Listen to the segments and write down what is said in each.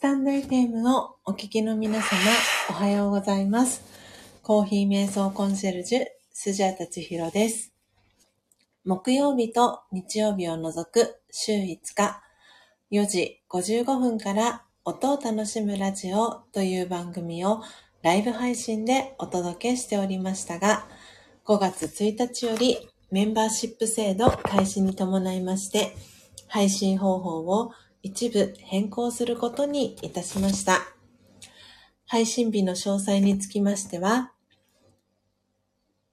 スタンド FM をお聞きの皆様、おはようございます。コーヒー瞑想コンシェルジュ、スジャータチヒロです。木曜日と日曜日を除く週5日、4時55分から音を楽しむラジオという番組をライブ配信でお届けしておりましたが、5月1日よりメンバーシップ制度開始に伴いまして、配信方法を一部変更することにいたしました。配信日の詳細につきましては、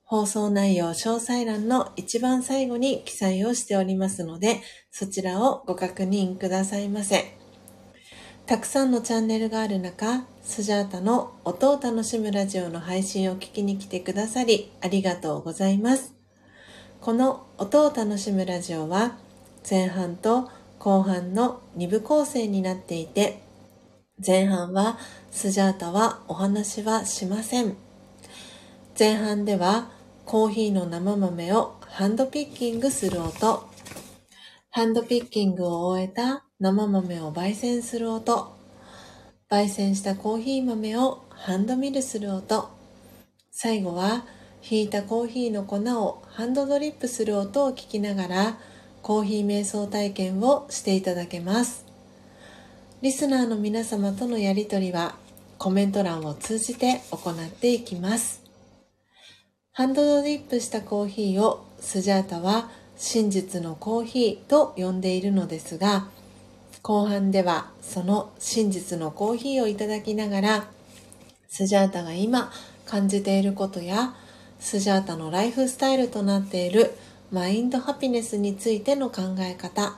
放送内容詳細欄の一番最後に記載をしておりますので、そちらをご確認くださいませ。たくさんのチャンネルがある中、スジャータの音を楽しむラジオの配信を聞きに来てくださり、ありがとうございます。この音を楽しむラジオは、前半と後半の2部構成になっていて、前半はスジャータはお話はしません。前半ではコーヒーの生豆をハンドピッキングする音、ハンドピッキングを終えた生豆を焙煎する音、焙煎したコーヒー豆をハンドミルする音、最後はひいたコーヒーの粉をハンドドリップする音を聞きながらコーヒー瞑想体験をしていただけます。リスナーの皆様とのやりとりはコメント欄を通じて行っていきます。ハンドドリップしたコーヒーをスジャータは真実のコーヒーと呼んでいるのですが、後半ではその真実のコーヒーをいただきながら、スジャータが今感じていることや、スジャータのライフスタイルとなっているマインドハピネスについての考え方、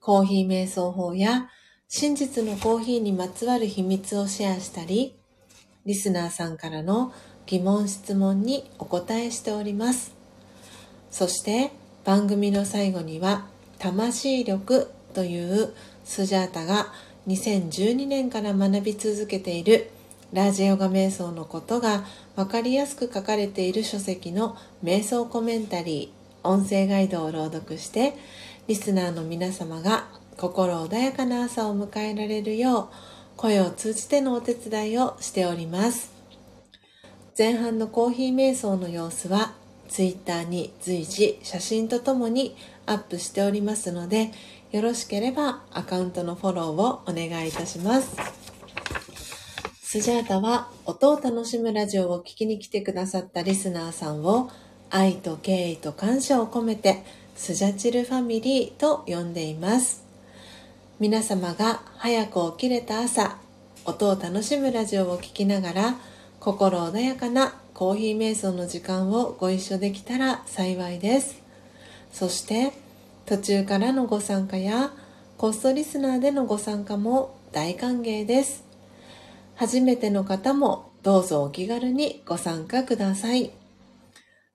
コーヒー瞑想法や真実のコーヒーにまつわる秘密をシェアしたり、リスナーさんからの疑問質問にお答えしております。そして番組の最後には魂力というスジャータが2012年から学び続けているラージヨガ瞑想のことが分かりやすく書かれている書籍の瞑想コメンタリー音声ガイドを朗読してリスナーの皆様が心穏やかな朝を迎えられるよう声を通じてのお手伝いをしております。前半のコーヒー瞑想の様子は Twitter に随時写真とともにアップしておりますのでよろしければアカウントのフォローをお願いいたします。スジャータは音を楽しむラジオを聞きに来てくださったリスナーさんを愛と敬意と感謝を込めてスジャチルファミリーと呼んでいます。皆様が早く起きれた朝音を楽しむラジオを聞きながら心穏やかなコーヒー瞑想の時間をご一緒できたら幸いです。そして途中からのご参加やコストリスナーでのご参加も大歓迎です。初めての方もどうぞお気軽にご参加ください。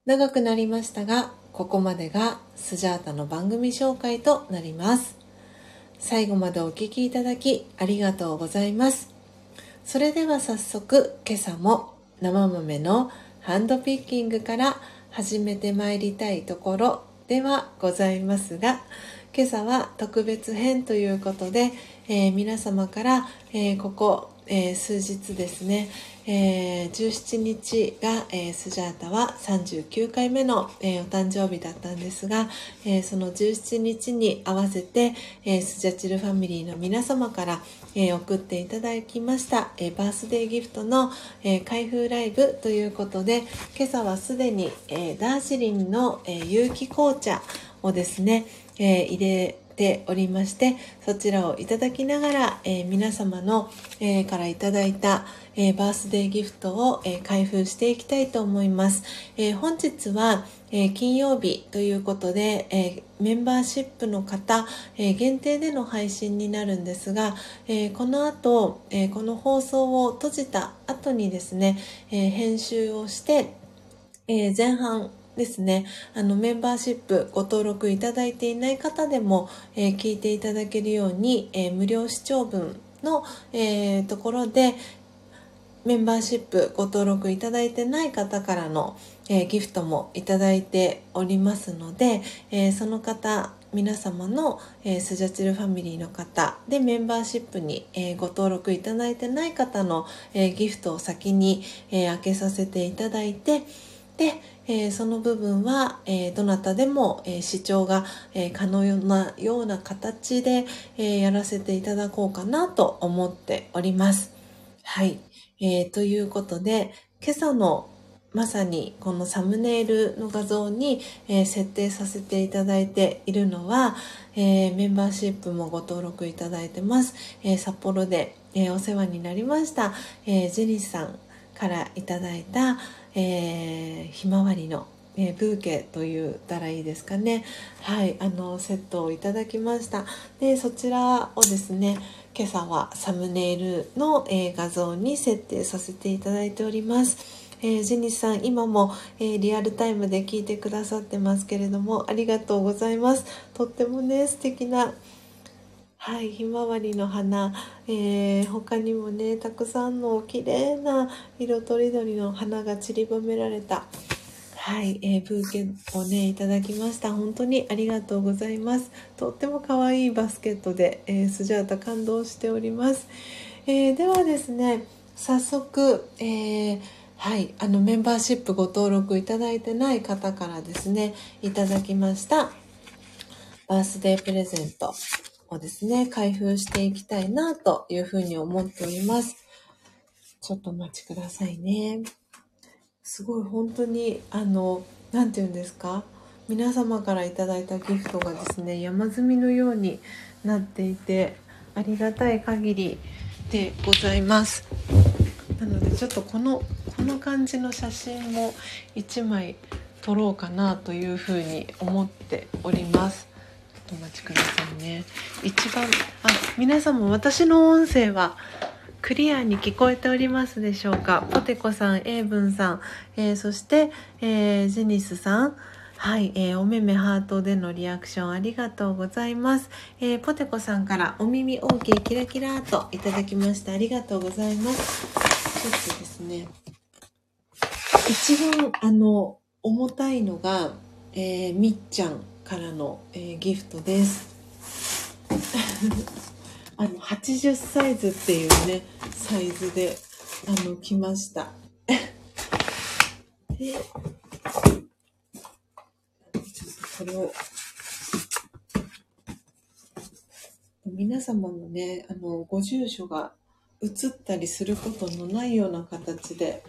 長くなりましたがここまでがスジャータの番組紹介となります。最後までお聞きいただきありがとうございます。それでは早速今朝も生豆のハンドピッキングから始めてまいりたいところではございますが今朝は特別編ということで、えー、皆様から、えー、ここ、えー、数日ですね、え17日が、えスジャータは39回目の、えお誕生日だったんですが、えその17日に合わせて、えスジャチルファミリーの皆様から、え送っていただきました、えバースデーギフトの、え開封ライブということで今朝はすでに、えダージリンの、え有機紅茶をですね、え入れておりましてそちらをいただきながら、えー、皆様の、えー、からいただいた、えー、バースデーギフトを、え開封していきたいと思います、え本日は、え金曜日ということで、えメンバーシップの方、え限定での配信になるんですが、えこの後、えこの放送を閉じた後にですね、え編集をして、え前半ですね。あのメンバーシップご登録いただいていない方でも、えー、聞いていただけるように、えー、無料視聴分の、えー、ところでメンバーシップご登録いただいてない方からの、えギフトもいただいておりますので、えその方皆様の、えー、スジャチルファミリーの方でメンバーシップに、えー、ご登録いただいてない方の、えー、ギフトを先に、え開けさせていただいてで、えその部分は、えどなたでも、え視聴が、え可能なような形で、えやらせていただこうかなと思っております。はい。えということで、今朝のまさにこのサムネイルの画像に、え、設定させていただいているのは、え、メンバーシップもご登録いただいてます。え、札幌で、えお世話になりました、えジェニスさんからいただいた、えひまわりのえー、ブーケと言ったらいいですかね。はいあのセットをいただきました。でそちらをですね今朝はサムネイルの、えー、画像に設定させていただいております。えー、ジェニスさん今も、えー、リアルタイムで聞いてくださってますけれどもありがとうございます。とってもね素敵なはい、ひまわりの花、えー、他にもねたくさんの綺麗な色とりどりの花が散りばめられた。はい、えー、ブーケをねいただきました。本当にありがとうございます。とっても可愛いバスケットで、えー、スジャータ感動しております、え、ではですね早速、えはい、あのメンバーシップご登録いただいてない方からですね、いただきました。バースデープレゼント。をですね、開封していきたいなというふうに思っております。ちょっとお待ちくださいね。すごい本当に、あの、なんて言うんですか？皆様からいただいたギフトがですね、山積みのようになっていて、ありがたい限りでございます。なのでちょっとこのこの感じの写真も1枚撮ろうかなというふうに思っておりますお待ちくださいね一番あ皆さんも私の音声はクリアに聞こえておりますでしょうか？ポテコさん、エイブンさん、えー、そして、えー、ジェニスさん、はい、えー、おめめハートでのリアクションありがとうございます。えー、ポテコさんからお耳 OK キラキラといただきました。ありがとうございます。ちょっとですね、一番あの重たいのが、えー、みっちゃんからの、えー、ギフトです。あの80サイズっていうねサイズであの来ました。でちょっとこれを皆様のねあのご住所が写ったりすることのないような形で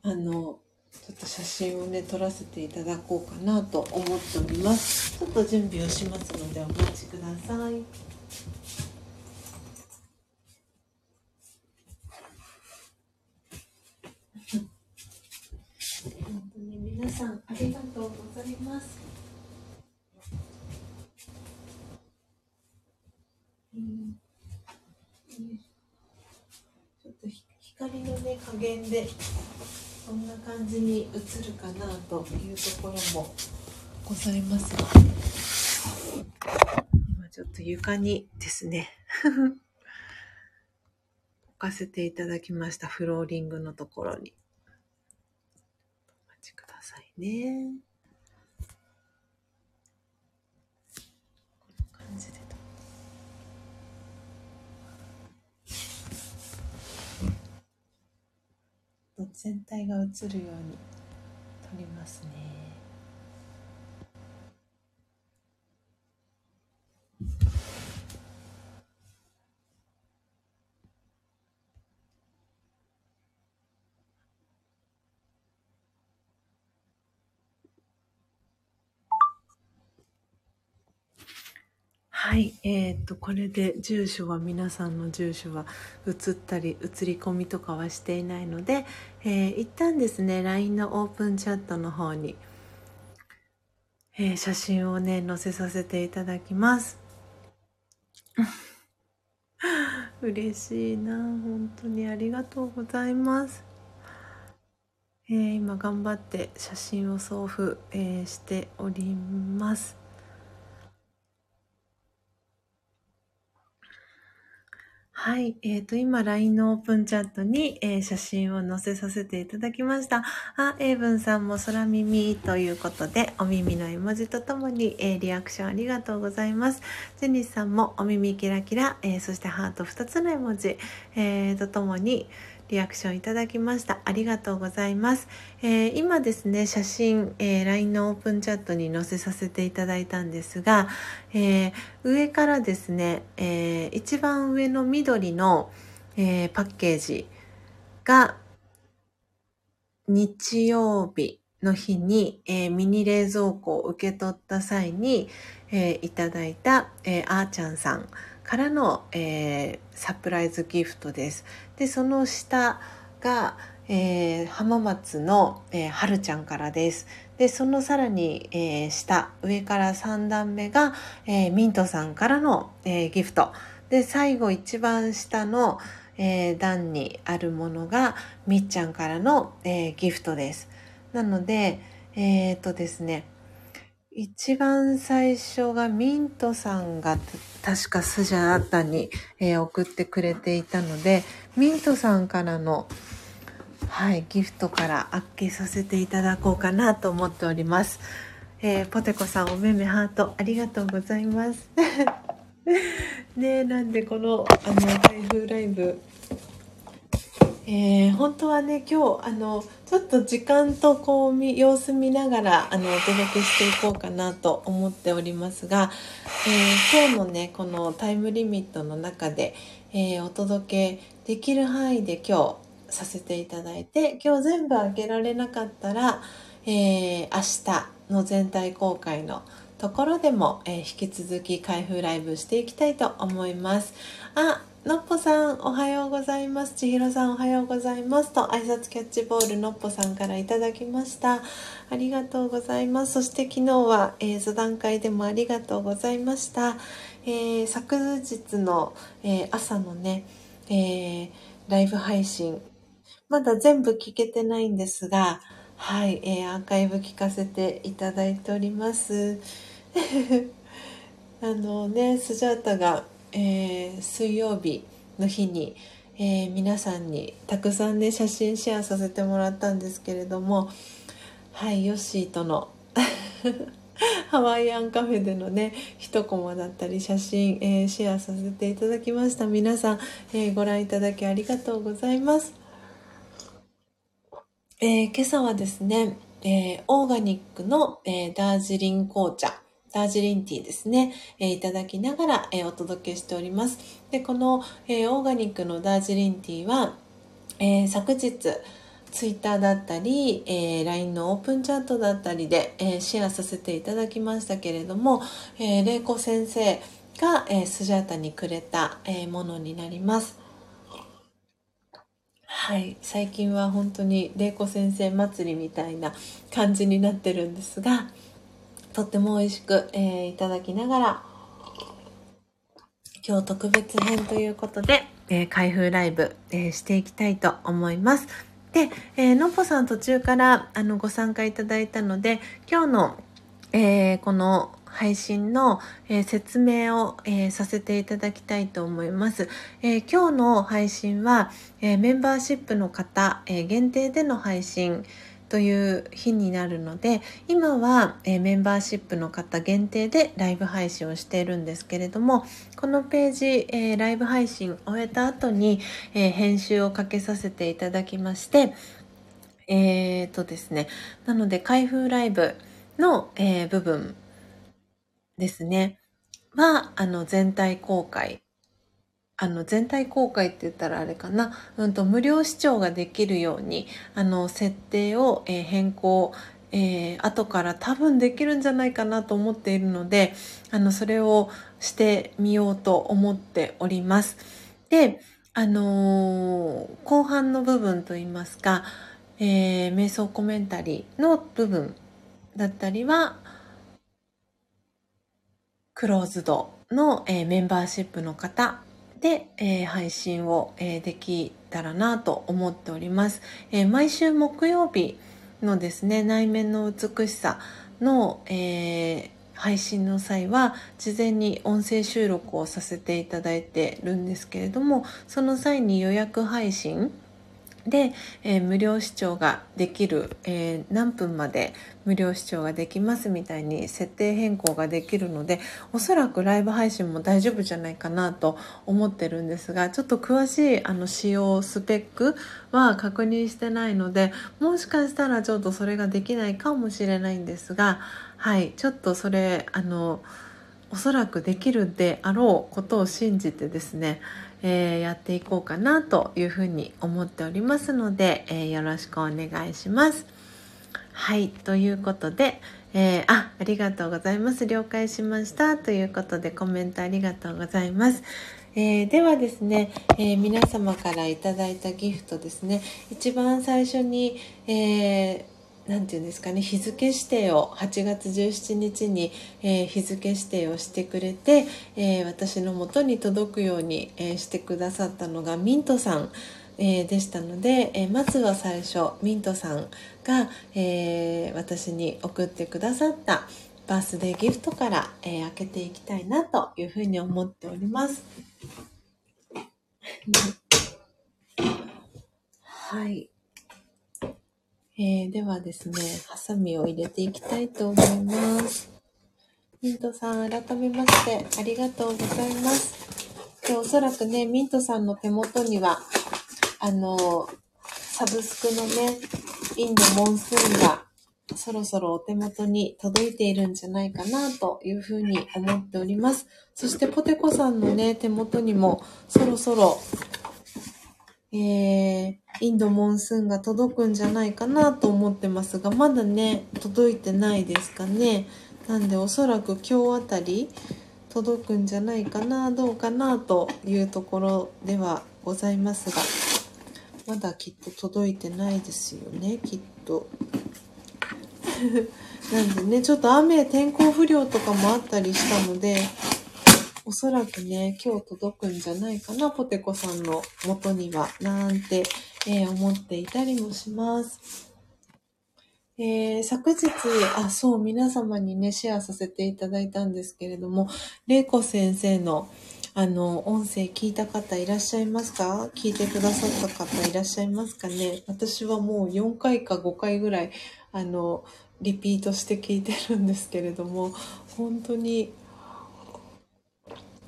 あのちょっと写真をね撮らせていただこうかなと思っております。ちょっと準備をしますのでお待ちください。本当に皆さんありがとうございます。ちょっと光のね加減でこんな感じに映るかなというところも。ございます。が今ちょっと床にですね。置かせていただきました。フローリングのところに。お待ちくださいね全体が映るように撮りますね。はい、えー、っと、これで住所は皆さんの住所は移ったり、移り込みとかはしていないので、えー、一旦ですね、LINE のオープンチャットの方に、えー、写真をね、載せさせていただきます。嬉しいな、本当にありがとうございます。えー、今頑張って写真を送付、えー、しております。はい。えっ、ー、と、今、LINE のオープンチャットに、えー、写真を載せさせていただきました。あ、エイブンさんも空耳ということで、お耳の絵文字とともに、えー、リアクションありがとうございます。ジェニスさんもお耳キラキラ、えそしてハート2つの絵文字、えーとともに、リアクションいただきました。ありがとうございます。えー、今ですね、写真、えー、LINE のオープンチャットに載せさせていただいたんですが、えー、上からですね、え一番上の緑の、えパッケージが日曜日の日に、えミニ冷蔵庫を受け取った際に、えいただいた、えあーちゃんさんからの、えサプライズギフトです。でその下が、えー、浜松の、えー、はるちゃんからです。でそのさらに、えー、下上から3段目が、えー、ミントさんからの、えー、ギフトで最後一番下の、えー、段にあるものがみっちゃんからの、えー、ギフトです。なのでえっ、ー、とですね一番最初がミントさんが確かスジャータに、えー、送ってくれていたのでミントさんからのはいギフトからあっけさせていただこうかなと思っております、えー、ポテコさんおめめハートありがとうございます。ねなんでこのあの台風ライブえー、本当はね今日あのちょっと時間とこう様子見ながらあのお届けしていこうかなと思っておりますが、えー、今日のねこのタイムリミットの中で、えー、お届けできる範囲で今日させていただいて今日全部開けられなかったら、え明日の全体公開のところでも、え引き続き開封ライブしていきたいと思います。あのっぽさん、おはようございます。ちひろさん、おはようございます。と、挨拶キャッチボール、のっぽさんからいただきました。ありがとうございます。そして昨日は、えー、座談会でもありがとうございました。えー、昨日の、えー、朝のね、えー、ライブ配信、まだ全部聞けてないんですが、はい、えー、アーカイブ聞かせていただいております。あのね、スジャータが、えー、水曜日の日に、えー、皆さんにたくさんね写真シェアさせてもらったんですけれどもはいヨッシーとの ハワイアンカフェでのね一コマだったり写真、えー、シェアさせていただきました。皆さん、えー、ご覧いただきありがとうございます、えー、今朝はですね、えオーガニックの、えダージリン紅茶ダージリンティーですね、えー、いただきながら、えー、お届けしております。で、この、えー、オーガニックのダージリンティーは、え昨日、ツイッターだったり、えー、LINE のオープンチャットだったりで、えー、シェアさせていただきましたけれども、えー、玲子先生が、えー、スジャータにくれた、え、ものになります。はい、最近は本当に玲子先生祭りみたいな感じになってるんですが、とっても美味しく、えー、いただきながら、今日特別編ということで、えー、開封ライブ、えー、していきたいと思います。で、えー、のっぽさん途中からあのご参加いただいたので、今日の、えー、この配信の、えー、説明を、えー、させていただきたいと思います。えー、今日の配信は、えメンバーシップの方、え限定での配信という日になるので今は、え、メンバーシップの方限定でライブ配信をしているんですけれどもこのページ、え、ライブ配信終えた後に、え、編集をかけさせていただきましてえーとですねなので開封ライブの、え部分ですねはあの全体公開あの、全体公開って言ったらあれかな、うんと、無料視聴ができるように、あの、設定を、えー、変更、えー、後から多分できるんじゃないかなと思っているので、あの、それをしてみようと思っております。で、あのー、後半の部分といいますか、えー、瞑想コメンタリーの部分だったりは、クローズドの、え、メンバーシップの方で、えー、配信を、えー、できたらなと思っております、えー、毎週木曜日のですね内面の美しさの、え配信の際は事前に音声収録をさせていただいてるんですけれどもその際に予約配信で、えー、無料視聴ができる、えー、何分まで無料視聴ができますみたいに設定変更ができるのでおそらくライブ配信も大丈夫じゃないかなと思ってるんですがちょっと詳しいあの使用スペックは確認してないのでもしかしたらちょっとそれができないかもしれないんですがはいちょっとそれあのおそらくできるであろうことを信じてですねえー、やっていこうかなというふうに思っておりますので、えー、よろしくお願いします。はい、ということで、えー、あ、ありがとうございます。了解しました。ということでコメントありがとうございます。えー、ではですね、えー、皆様からいただいたギフトですね、一番最初に、えー何て言うんですかね日付指定を8月17日に、えー、日付指定をしてくれて、えー、私のもとに届くように、えー、してくださったのがミントさん、えでしたので、えまずは最初ミントさんが、え私に送ってくださったバースデーギフトから、え開けていきたいなというふうに思っております。はい。えー、ではですね、ハサミを入れていきたいと思います。ミントさん、改めましてありがとうございます。でおそらくね、ミントさんの手元には、あの、サブスクのね、インドモンスーンがそろそろお手元に届いているんじゃないかなというふうに思っております。そしてポテコさんのね、手元にもそろそろえー、インドモンスーンが届くんじゃないかなと思ってますが、まだね、届いてないですかね。なんでおそらく今日あたり届くんじゃないかな、どうかなというところではございますが、まだきっと届いてないですよね、きっと。なんでね、ちょっと雨、天候不良とかもあったりしたので、おそらくね、今日届くんじゃないかな、ポテコさんの元には、なんて、えー、思っていたりもします。えー、昨日、あ、そう、皆様にね、シェアさせていただいたんですけれども、玲子先生の、あの、音声聞いた方いらっしゃいますか？聞いてくださった方いらっしゃいますかね？私はもう4回か5回ぐらい、あの、リピートして聞いてるんですけれども、本当に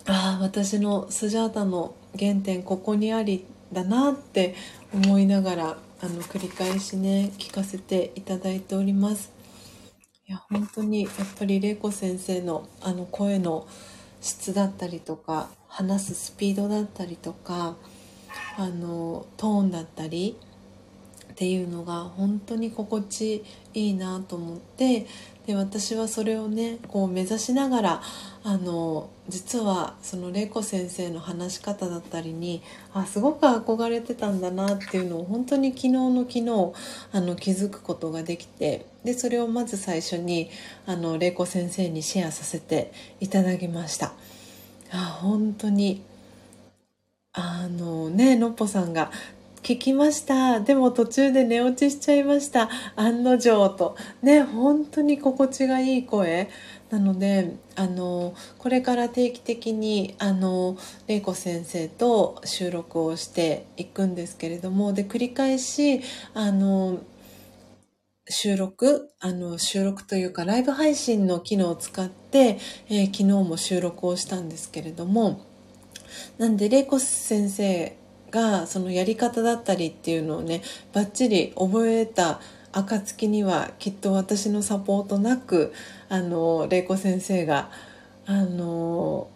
ああ私のスジャータの原点ここにありだなって思いながらあの繰り返しね聞かせていただいております。いや本当にやっぱり玲子先生のあの声の質だったりとか話すスピードだったりとかあのトーンだったりっていうのが本当に心地いいなと思ってで私はそれをねこう目指しながらあの実はその玲子先生の話し方だったりにあすごく憧れてたんだなっていうのを本当に昨日の昨日あの気づくことができてでそれをまず最初にあの玲子先生にシェアさせていただきました。あ本当にあのねのっぽさんが聞きました。でも途中で寝落ちしちゃいました。案の定と。ね、本当に心地がいい声。なので、あの、これから定期的に、あの、玲子先生と収録をしていくんですけれども、で、繰り返し、あの、収録あの、収録というかライブ配信の機能を使って、えー、昨日も収録をしたんですけれども、なんで、玲子先生がそのやり方だったりっていうのをねバッチリ覚えた暁にはきっと私のサポートなくあの玲子先生があの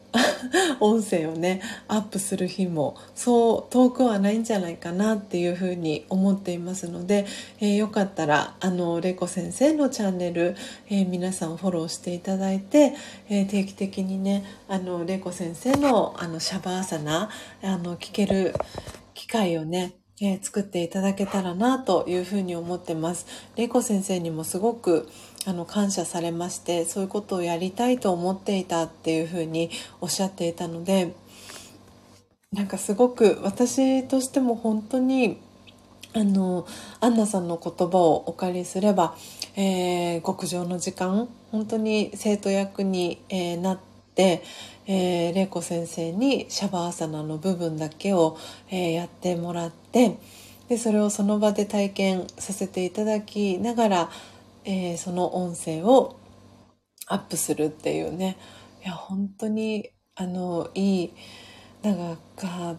音声をねアップする日もそう遠くはないんじゃないかなっていうふうに思っていますので、えー、よかったらあの玲子先生のチャンネル、えー、皆さんフォローしていただいて、えー、定期的にねあの玲子先生のあのシャバーサナあの聞ける機会をねえー、作っていただけたらなというふうに思ってます。玲子先生にもすごくあの感謝されましてそういうことをやりたいと思っていたっていうふうにおっしゃっていたのでなんかすごく私としても本当にあのアンナさんの言葉をお借りすれば、えー、極上の時間本当に生徒役に、えー、なって、えー、玲子先生にシャバーサナの部分だけを、えー、やってもらってでそれをその場で体験させていただきながら、えー、その音声をアップするっていうね。いや本当にあのいいなんか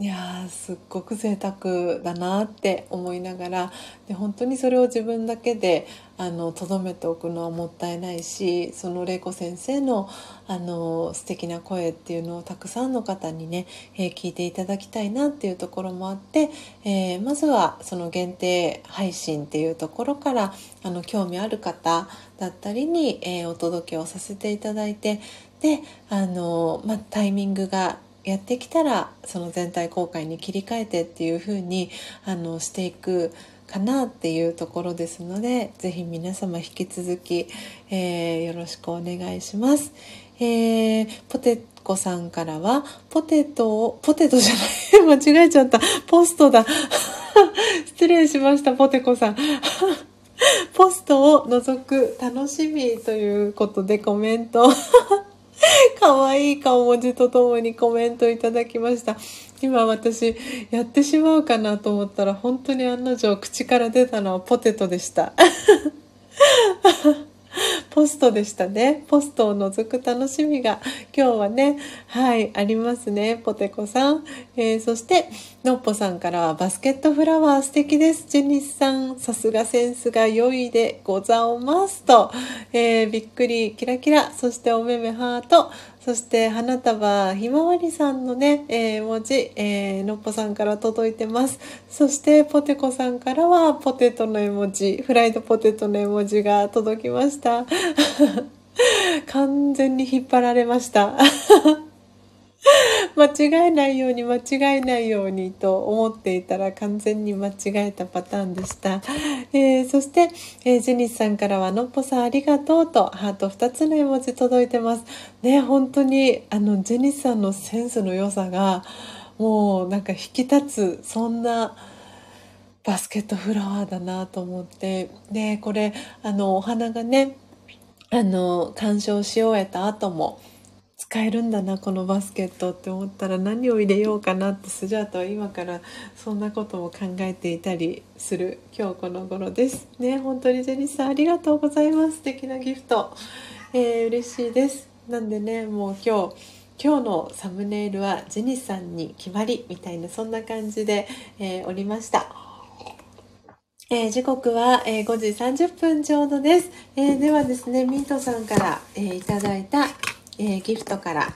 いやすっごく贅沢だなって思いながらで本当にそれを自分だけでとどめておくのはもったいないしその玲子先生のあの素敵な声っていうのをたくさんの方にね、えー、聞いていただきたいなっていうところもあって、えー、まずはその限定配信っていうところからあの興味ある方だったりに、えー、お届けをさせていただいてであの、まあ、タイミングがやってきたらその全体公開に切り替えてっていう風にあにしていくかなっていうところですので是非皆様引き続き、えー、よろしくお願いします。えー、ポテコさんからはポテトをポテトじゃない 間違えちゃった。ポストだ。失礼しましたポテコさん。ポストを覗く楽しみということでコメント。可愛い顔文字とともにコメントいただきました。今私やってしまうかなと思ったら本当に案の定口から出たのはポテトでした。ポストでしたね。ポストを覗く楽しみが今日はね、はい、ありますね。ポテコさん。えー、そして、のっぽさんからはバスケットフラワー素敵です。ジェニスさん、さすがセンスが良いでござおますと、えー、びっくり、キラキラ、そしておめめハート、そして花束ひまわりさんのね、えー、文字、えー、のっぽさんから届いてます。そしてポテコさんからはポテトの絵文字、フライドポテトの絵文字が届きました。完全に引っ張られました。間違えないように間違えないようにと思っていたら完全に間違えたパターンでした。えー、そして、えー、ジェニスさんからはのっぽさんありがとうとハート2つの絵文字届いてます。ね、本当にあのジェニスさんのセンスの良さがもうなんか引き立つそんなバスケットフラワーだなと思ってでこれあのお花がねあの鑑賞し終えた後も使えるんだなこのバスケットって思ったら何を入れようかなってスジャートは今からそんなことも考えていたりする今日この頃です。ね本当にジェニスさんありがとうございます。素敵なギフト、えー、嬉しいです。なんでねもう今日今日のサムネイルはジェニスさんに決まりみたいなそんな感じで、えー、おりました。えー、時刻は、えー、5時30分ちょうどです。えー、ではですね、ミントさんから、えいただいたえー、ギフトから、は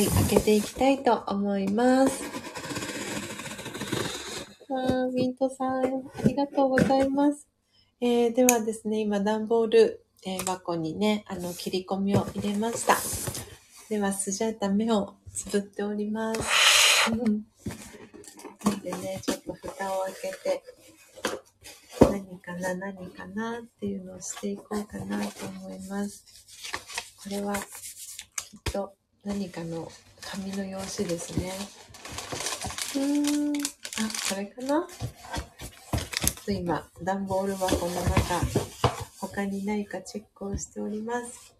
い、開けていきたいと思います。あミントさん、ありがとうございます。えー、ではですね、今、段ボール、えー、箱にね、あの、切り込みを入れました。では、スジャータ目をつぶっております。でね、ちょっと蓋を開けて、何かな、何かなっていうのをしていこうかなと思います。これはきっと何かの紙の用紙ですね。うーん。あ、これかな？と今、段ボール箱の中、他にないかチェックをしております。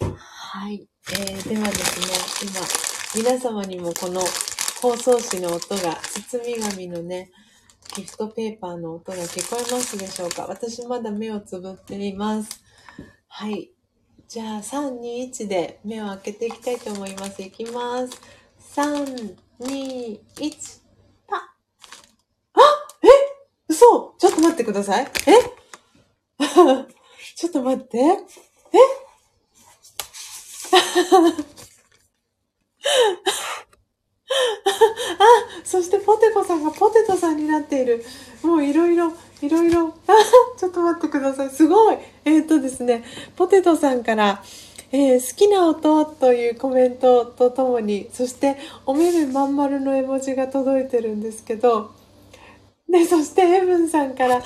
はい。えー、ではですね、今、皆様にもこの包装紙の音が、包み紙のね、ギフトペーパーの音が聞こえますでしょうか？私まだ目をつぶっています。はい。じゃあ、3、2、1で目を開けていきたいと思います。いきます。3、2、1、パッ。あえ嘘ちょっと待ってください。え？ちょっと待って。え？あ、そしてポテコさんがポテトさんになっている。もういろいろ、いろいろ。ちょっと待ってください。すごい。えっ、とですね、ポテトさんから、えー、好きな音というコメントとともに、そしてお目目まん丸の絵文字が届いてるんですけど、で、そしてエブンさんから、なん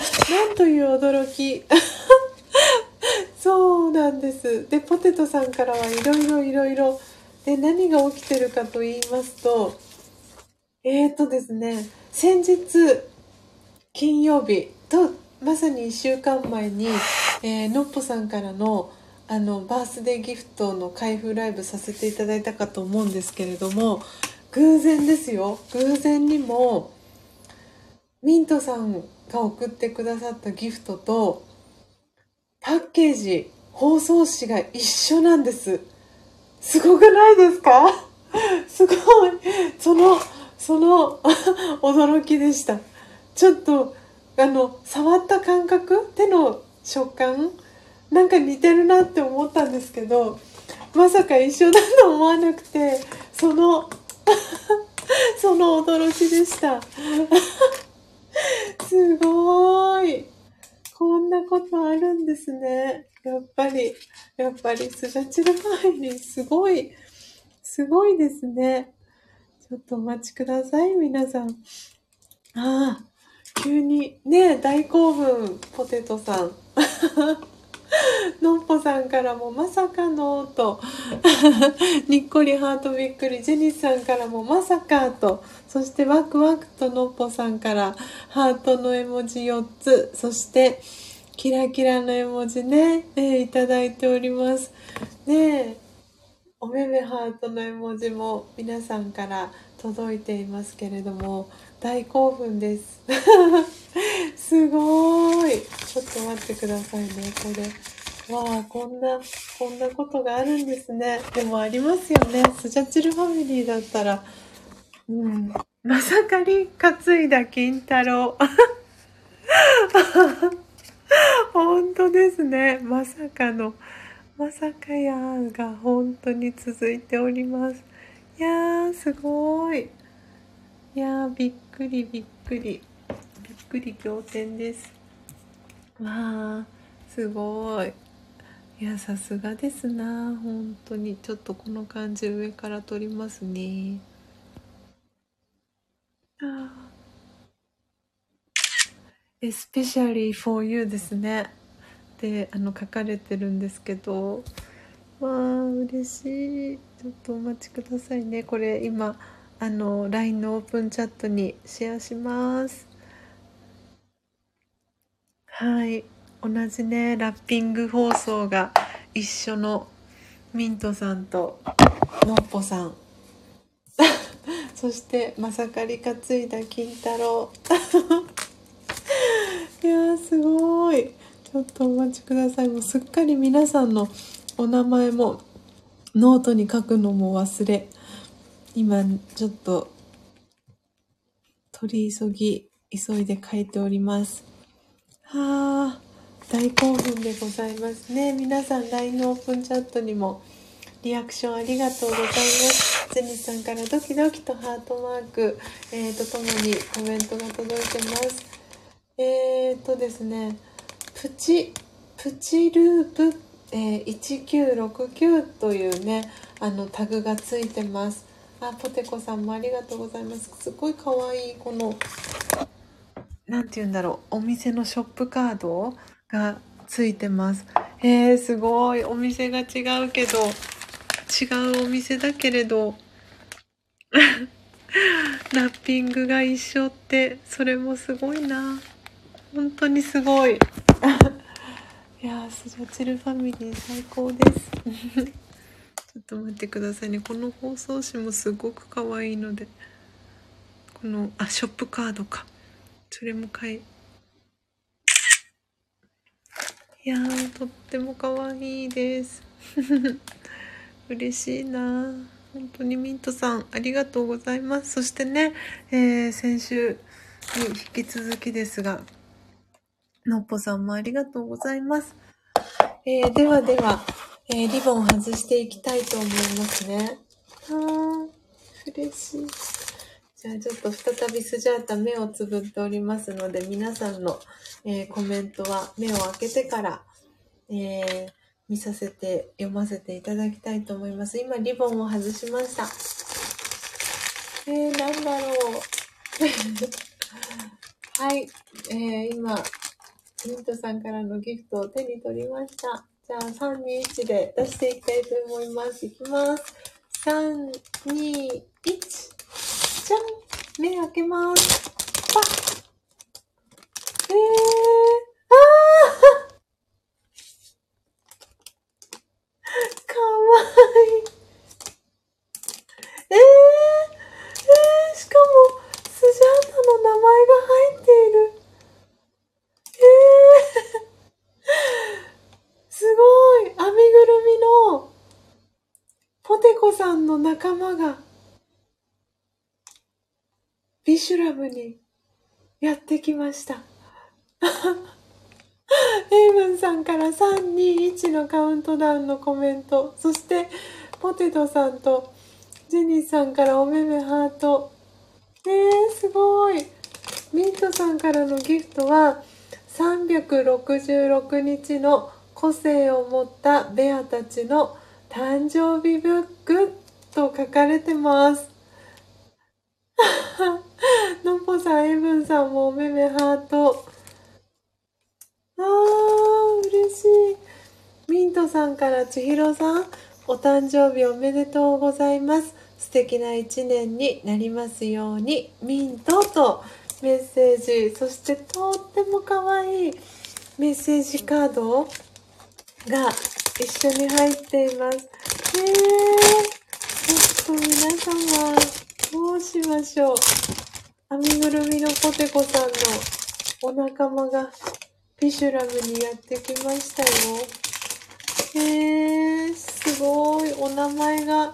という驚き。そうなんです。で、ポテトさんからはいろいろいろいろ。で、何が起きてるかと言いますと、えーとですね、先日、金曜日と、まさに1週間前に、えーのっぽさんからの、あの、バースデーギフトの開封ライブさせていただいたかと思うんですけれども、偶然ですよ。偶然にも、ミントさんが送ってくださったギフトと、パッケージ、包装紙が一緒なんです。すごくないですか？すごい。その、その 驚きでした。ちょっと、あの、触った感覚手の食感なんか似てるなって思ったんですけど、まさか一緒だと思わなくて、その、その驚きでした。すごーい。こんなことあるんですね。やっぱり、やっぱりスジャチルファミリーすごい、すごいですね。ちょっとお待ちください、皆さん。ああ、急に、ね大興奮、ポテトさん。のっぽさんからもまさかのと、にっこりハートびっくり、ジェニスさんからもまさかと、そしてワクワクとのっぽさんからハートの絵文字4つ、そしてキラキラの絵文字ね、えいただいております。ね、おめめハートの絵文字も皆さんから届いていますけれども、大興奮です。すごーい。ちょっと待ってくださいね、これ。わあ、こんな、こんなことがあるんですね。でもありますよね。スジャチルファミリーだったら。うん。まさかに担いだ金太郎。本当ですね。まさかの、まさかやーが本当に続いております。いや、すごい。いや、びっくりびっくり。びっくり仰天です。わあ、すごい。いや、さすがですな。本当に。ちょっとこの感じ上から撮りますね。あー especially for you ですね。で、あの、書かれてるんですけど、わあ、嬉しい。ちょっとお待ちくださいね。これ今、あの、LINE のオープンチャットにシェアします。はい。同じね、ラッピング放送が一緒のミントさんとのっぽさん。そして、まさかり担いだ金太郎。いや、すごい。ちょっとお待ちください。もうすっかり皆さんのお名前もノートに書くのも忘れ、今ちょっと取り急ぎ、急いで書いております。はあ、大興奮でございますね。皆さん LINE のオープンチャットにもリアクションありがとうございます。ゼニさんからドキドキとハートマーク、えー、とともにコメントが届いてます。えーとですね、プチ、プチループ、えー1969というね、あのタグがついてます。あ、ポテコさんもありがとうございます。すごい可愛いこの、なんて言うんだろう、お店のショップカードがついてます。えー、すごい。お店が違うけど、違うお店だけれど、ラッピングが一緒って、それもすごいな。本当にすごい。いやー、スジャチルファミリー最高です。ちょっと待ってくださいね。この包装紙もすごく可愛いので。この、あ、ショップカードか。それも買い。いやー、とっても可愛いです。嬉しいな本当にミントさん、ありがとうございます。そしてね、えー先週に引き続きですが、のっぽさんもありがとうございます。えーではでは、えーリボン外していきたいと思いますね。はー嬉しい。じゃあちょっと再びスジャータ目をつぶっておりますので、皆さんの、えーコメントは目を開けてから、えー見させて、読ませていただきたいと思います。今、リボンを外しました。えー、なんだろう。はい。えー、今、ミントさんからのギフトを手に取りました。じゃあ、3、2、1で出していきたいと思います。いきます。3、2、1。じゃん目開けます。パッ。えー、かわいい。えー、えー、しかも、スジャータの名前が入っている。えー、すごい。編みぐるみの、ポテコさんの仲間が、ビシュラムにやってきました。エイブンさんから321のカウントダウンのコメント。そして、ポテトさんと、ジェニーさんからおめめハート。えー、すごい。ミントさんからのギフトは、366日の個性を持ったベアたちの誕生日ブックと書かれてます。のっぽさん、エブンさんもおめめハート。あー、嬉しい。ミントさんから千尋さん、お誕生日おめでとうございます。素敵な一年になりますように、ミントとメッセージ、そしてとっても可愛いメッセージカードが一緒に入っています。え、と皆様、どうしましょう。編みぐるみのポテコさんのお仲間がビシュラムにやってきましたよ。へー、すごい。お名前が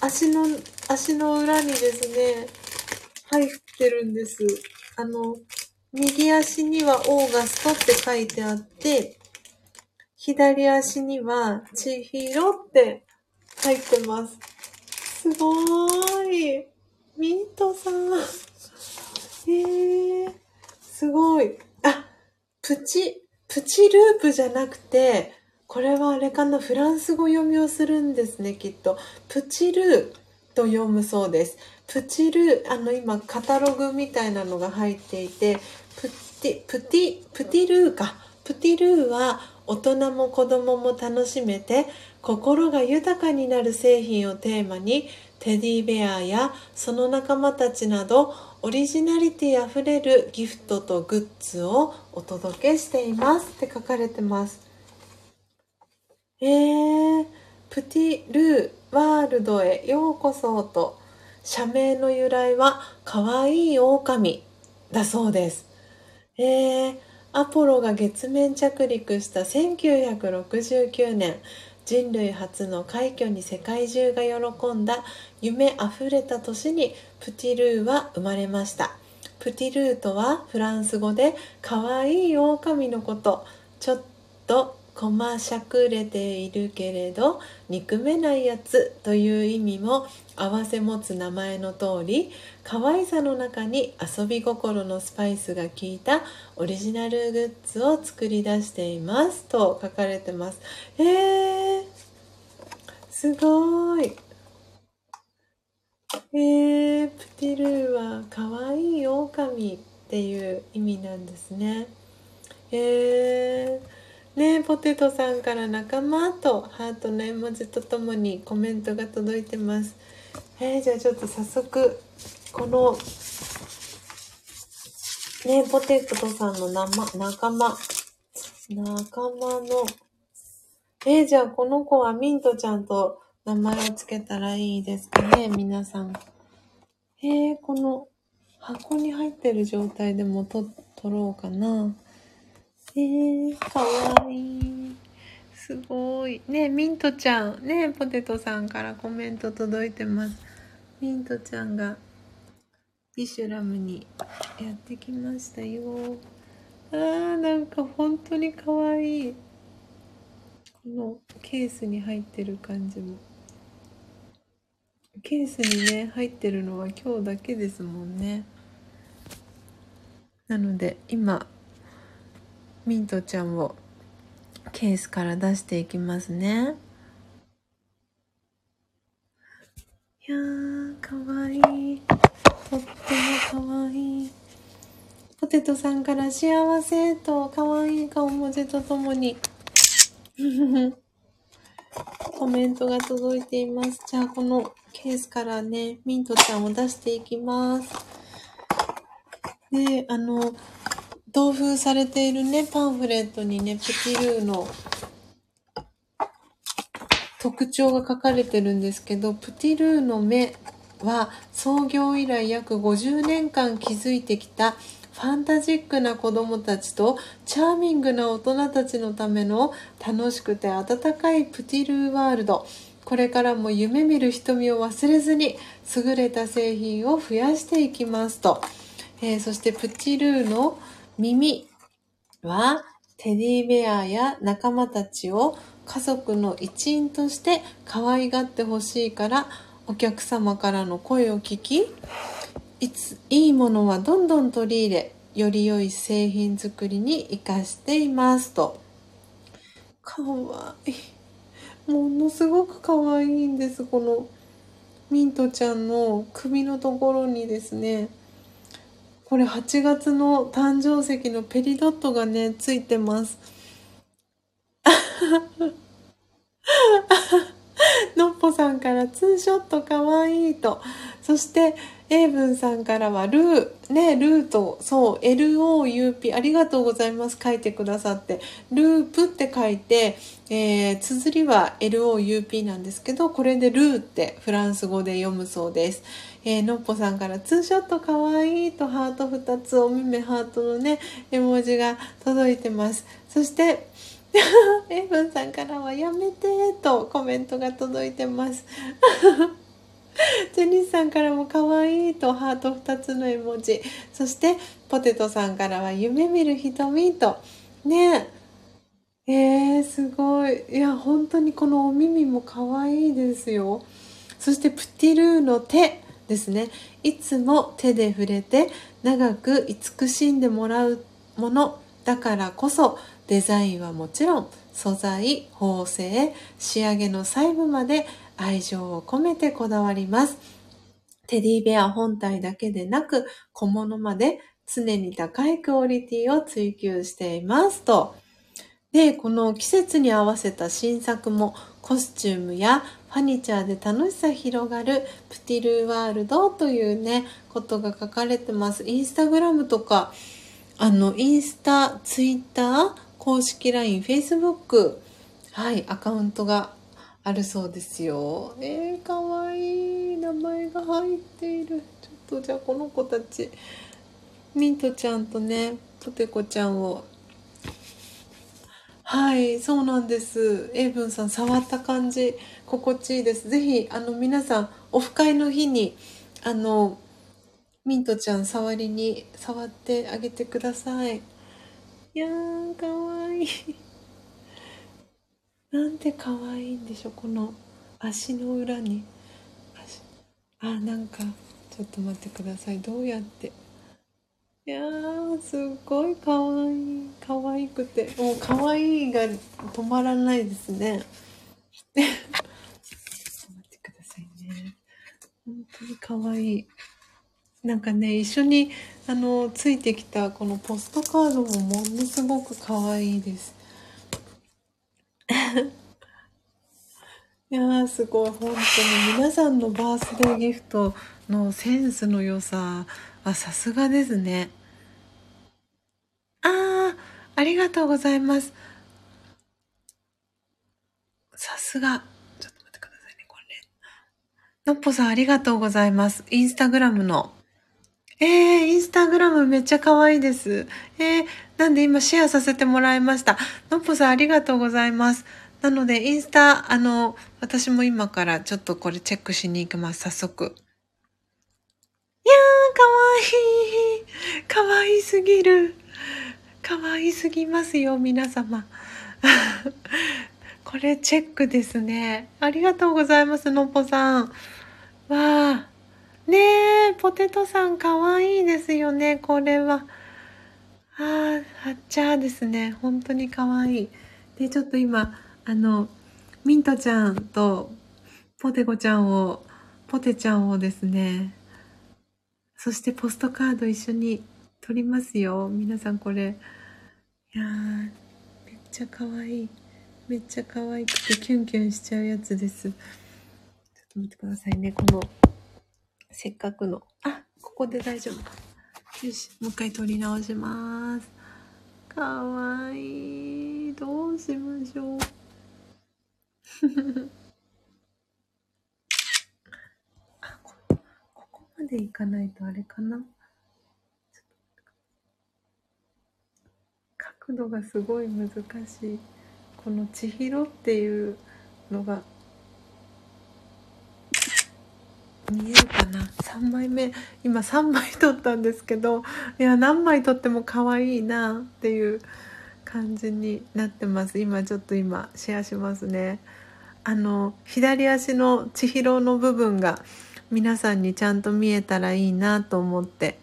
足の、足の裏にですね、入ってるんです。あの、右足にはオーガストって書いてあって、左足には千尋って入ってます。すごーい。ミントさん。えー、すごい。あ、プチ、プチループじゃなくて、これはあれかな、フランス語読みをするんですね、きっと。プチルーと読むそうです。プチルー、あの今カタログみたいなのが入っていて、プティ、プティ、プティルーか。プティルーは大人も子供も楽しめて心が豊かになる製品をテーマにテディベアやその仲間たちなどオリジナリティあふれるギフトとグッズをお届けしていますって書かれてます。えー、プティルーワールドへようこそと社名の由来は可愛い狼だそうです。えー、アポロが月面着陸した1969年人類初の快挙に世界中が喜んだ夢あふれた年にプティルーは生まれました。プティルーとはフランス語で可愛い狼のこと。ちょっとこましゃくれているけれど憎めないやつという意味も併せ持つ名前の通り可愛さの中に遊び心のスパイスが効いたオリジナルグッズを作り出していますと書かれてます。えー、すごい。えー、プティルーは可愛い狼っていう意味なんですね。えー、ねポテトさんから仲間とハートの絵文字とともにコメントが届いてます。えー、じゃあちょっと早速このねポテトさんの生仲間仲間のえー、じゃあこの子はミントちゃんと名前をつけたらいいですかね皆さん。えー、この箱に入ってる状態でもと撮ろうかな。え、かわいい。すごい。ねミントちゃん。ねポテトさんからコメント届いてます。ミントちゃんがビシュラムにやってきましたよ。あー、なんか本当にかわいい。このケースに入ってる感じも。ケースにね、入ってるのは今日だけですもんね。なので今、ミントちゃんをケースから出していきますね。いやー、かわいい。とってもかわいい。ポテトさんから幸せとかわいい顔文字とともに コメントが届いています。じゃあこのケースからね、ミントちゃんを出していきます。で、あの、同封されているね、パンフレットにね、プティルーの特徴が書かれてるんですけど、プティルーの目は創業以来約50年間築いてきたファンタジックな子供たちとチャーミングな大人たちのための楽しくて温かいプティルーワールド。これからも夢見る瞳を忘れずに優れた製品を増やしていきますと。えー、そしてプティルーの耳はテディベアや仲間たちを家族の一員として可愛がってほしいからお客様からの声を聞きいついいものはどんどん取り入れより良い製品作りに生かしていますと。かわい。いものすごくかわいいんです。このミントちゃんの首のところにですねこれ8月の誕生石のペリドットがねついてます のっぽさんからツーショットかわいいと。そして、エイブンさんからは、ルー、ね、ルート、そう、LOUP、ありがとうございます。書いてくださって。ループって書いて、えー、綴りは LOUP なんですけど、これでルーってフランス語で読むそうです。えー、のっぽさんからツーショットかわいいとハート2つ、お目目ハートのね、絵文字が届いてます。そして、エブンさんからはやめてとコメントが届いてます。ジェニスさんからも可愛いとハート2つの絵文字。そしてポテトさんからは夢見る瞳と。ねえ。ー、すごい。いや、本当にこのお耳も可愛いですよ。そしてプティルーの手ですね。いつも手で触れて長く慈しんでもらうものだからこそデザインはもちろん素材、縫製、仕上げの細部まで愛情を込めてこだわります。テディベア本体だけでなく小物まで常に高いクオリティを追求していますと。で、この季節に合わせた新作もコスチュームやファニチャーで楽しさ広がるプティルーワールドというね、ことが書かれてます。インスタグラムとか、あの、インスタ、ツイッター、公式 LINE、Facebook、はい、アカウントがあるそうですよ。えー、かわいい。名前が入っている。ちょっとじゃあこの子たち、ミントちゃんとね、ポテコちゃんを。はい、そうなんです。エイブンさん、触った感じ、心地いいです。ぜひ、あの、皆さん、オフ会の日に、あの、ミントちゃん触りに触ってあげてください。いやー、かわいい。なんてかわいいんでしょ、この足の裏に。あ、なんか、ちょっと待ってください。どうやって。いやー、すっごいかわいい。かわいくて。もうかわいいが止まらないですね。ちょっと待ってくださいね。本当にかわいい。なんかね、一緒に、あの、ついてきたこのポストカードもものすごく可愛いです。いやー、すごい、本当に皆さんのバースデーギフトのセンスの良さはさすがですね。あ、りがとうございます。さすが。ちょっと待ってくださいね、これ。のっぽさんありがとうございます。インスタグラムのえー、インスタグラムめっちゃ可愛いです。えー、なんで今シェアさせてもらいました。のっぽさんありがとうございます。なので、インスタ、あの、私も今からちょっとこれチェックしに行きます、早速。いやー、かわいい。かわいすぎる。かわいすぎますよ、皆様。これチェックですね。ありがとうございます、のっぽさん。わー。ねえ、ポテトさんかわいいですよね、これは。あー、はっちゃーですね。本当にかわいい。で、ちょっと今、あの、ミントちゃんとポテコちゃんを、ポテちゃんをですね、そしてポストカード一緒に撮りますよ。皆さんこれ。いやー、めっちゃかわいい。めっちゃ可愛くてキュンキュンしちゃうやつです。ちょっと待ってくださいね。このせっかくの。あ、ここで大丈夫か。よし、もう一回撮り直します。かわいい。どうしましょう。あこ、ここまでいかないとあれかな。角度がすごい難しい。この千尋っていうのが見えるかな？3枚目。今3枚撮ったんですけどいや何枚撮っても可愛いなっていう感じになってます。今ちょっと今シェアしますね。あの左足の千尋の部分が皆さんにちゃんと見えたらいいなと思って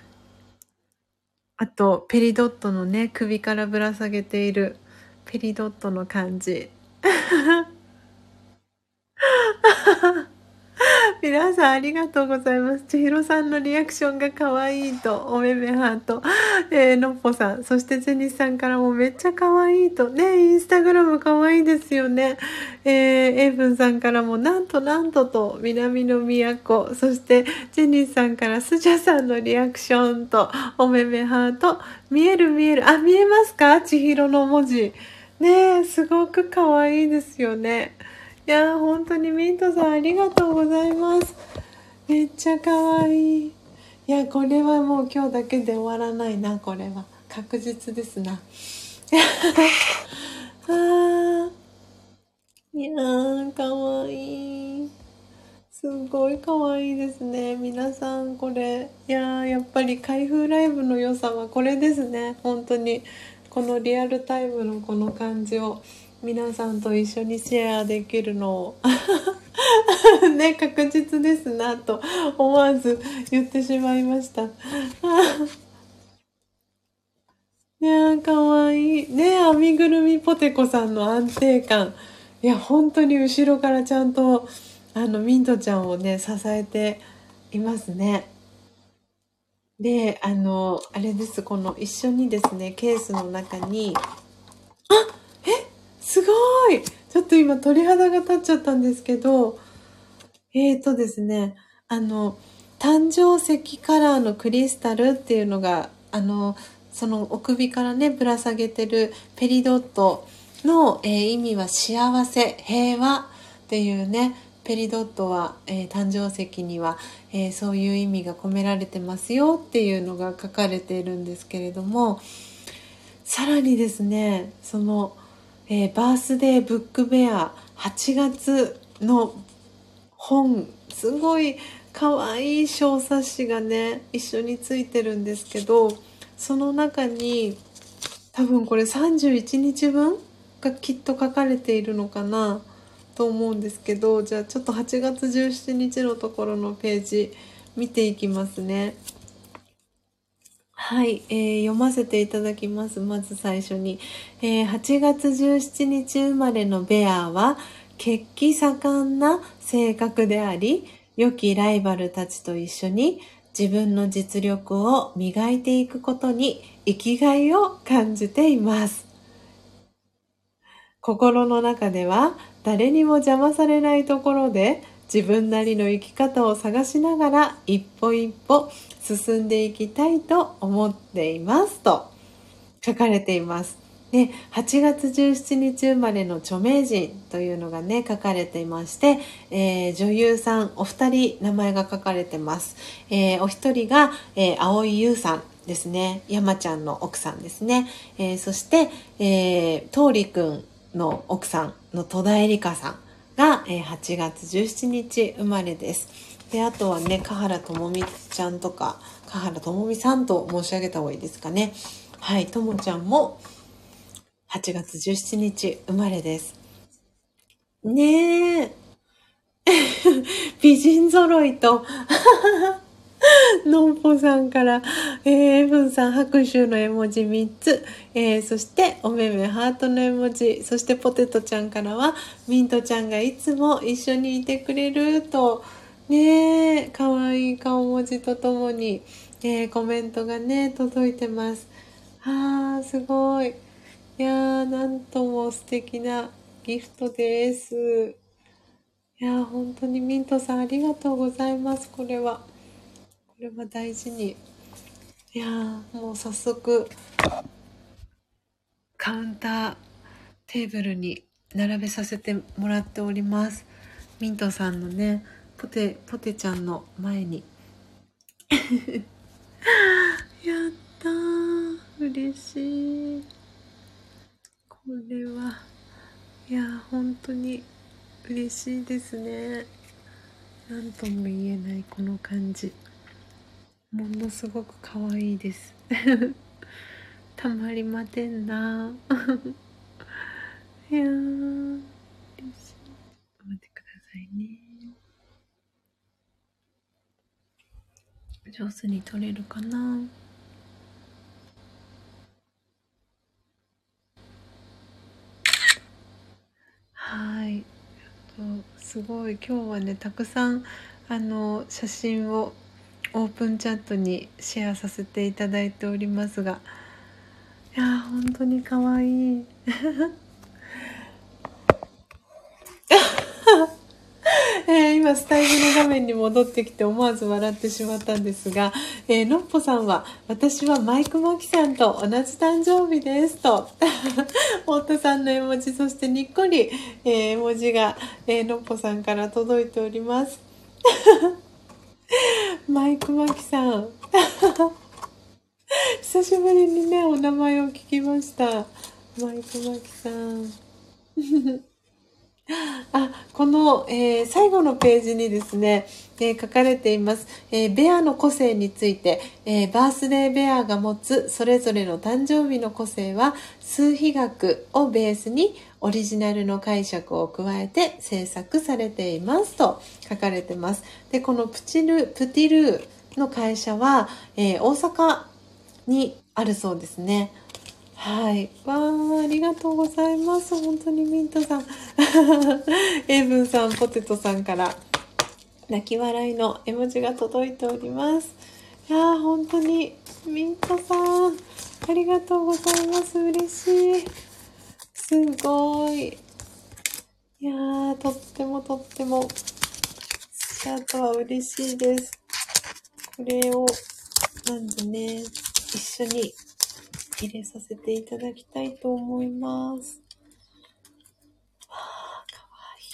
あとペリドットのね首からぶら下げているペリドットの感じ。皆さんありがとうございます。千尋さんのリアクションが可愛いと、おめめハート、えー、のっぽさん、そしてゼニスさんからもめっちゃ可愛いと、ね、インスタグラム可愛いですよね。えー、エイブンさんからもなんとなんとと、南の都、そしてジェニスさんからスジャさんのリアクションと、おめめハート、見える見える、あ、見えますか？千尋の文字。ねすごく可愛いですよね。いやー、本当にミントさんありがとうございます。めっちゃ可愛い。いや、これはもう今日だけで終わらないな、これは。確実ですな。あいやー、かわいい。すごいかわいいですね。皆さん、これ。いやー、やっぱり開封ライブの良さはこれですね。本当に。このリアルタイムのこの感じを。皆さんと一緒にシェアできるのを ね確実ですなと思わず言ってしまいました。いやーかわいい。ね編みぐるみポテコさんの安定感。いや本当に後ろからちゃんとあのミントちゃんをね支えていますね。であのあれです。この一緒にですねケースの中にあっすごい。ちょっと今鳥肌が立っちゃったんですけど、えーとですね、あの、誕生石カラーのクリスタルっていうのが、あの、そのお首からね、ぶら下げてるペリドットの、えー、意味は幸せ、平和っていうね、ペリドットは、えー、誕生石には、えー、そういう意味が込められてますよっていうのが書かれているんですけれども。さらにですねそのえー、バースデーブックベア8月の本すごい可愛い小冊子がね一緒についてるんですけどその中に多分これ31日分がきっと書かれているのかなと思うんですけどじゃあちょっと8月17日のところのページ見ていきますね。はい、えー、読ませていただきます。まず最初に。えー、8月17日生まれのベアは、血気盛んな性格であり、良きライバルたちと一緒に自分の実力を磨いていくことに生きがいを感じています。心の中では誰にも邪魔されないところで自分なりの生き方を探しながら一歩一歩進んでいきたいと思っていますと書かれています。で8月17日生まれの著名人というのがね書かれていまして、えー、女優さんお二人名前が書かれてます、えー、お一人が、えー、蒼井優さんですね。山ちゃんの奥さんですね、えそして、えー、桃李くんの奥さんの戸田恵梨香さん。が、え8月17日生まれです。であとはね香原朋美ちゃんとか香原朋美さんと申し上げた方がいいですかね。はいともちゃんも8月17日生まれです。ねえ。美人揃いと。のんぽさんから、えー、エブンさん拍手の絵文字3つ、えー、そしておめめハートの絵文字、そしてポテトちゃんからは、ミントちゃんがいつも一緒にいてくれると、ねえ、かわいい顔文字とともに、えー、コメントがね、届いてます。あー、すごい。いやー、なんとも素敵なギフトです。いやー、本当にミントさんありがとうございます、これは。これは大事に、いやもう早速カウンターテーブルに並べさせてもらっております。ミントさんのねポテポテちゃんの前に。やったー嬉しい。これはいや本当に嬉しいですね。何とも言えないこの感じ。ものすごく可愛いです。たまりませんな。いやー嬉しい。待ってくださいね。上手に撮れるかな。はい。すごい。今日はねたくさんあの写真をオープンチャットにシェアさせていただいておりますがいや本当に可愛い えー、今スタイルの画面に戻ってきて思わず笑ってしまったんですが、えー、のっぽさんは、私はマイクマキさんと同じ誕生日ですと、太田さんの絵文字、そしてにっこり、えー、絵文字が、えー、のっぽさんから届いております。マイクマキさん。久しぶりにね、お名前を聞きました。マイクマキさん。あ、この、えー、最後のページにですね、えー、書かれています、えー、ベアの個性について、えバースデーベアが持つそれぞれの誕生日の個性は数比学をベースにオリジナルの解釈を加えて制作されていますと書かれてます。で、このプチル、プティルーの会社は、え大阪にあるそうですね。はい。わー、ありがとうございます。本当にミントさん。エイブンさん、ポテトさんから、泣き笑いの絵文字が届いております。いやー、本当に、ミントさん、ありがとうございます。嬉しい。すごい。いやー、とってもとっても、シャートは嬉しいです。これを、なんでね、一緒に入れさせていただきたいと思います。わあ、かわいい。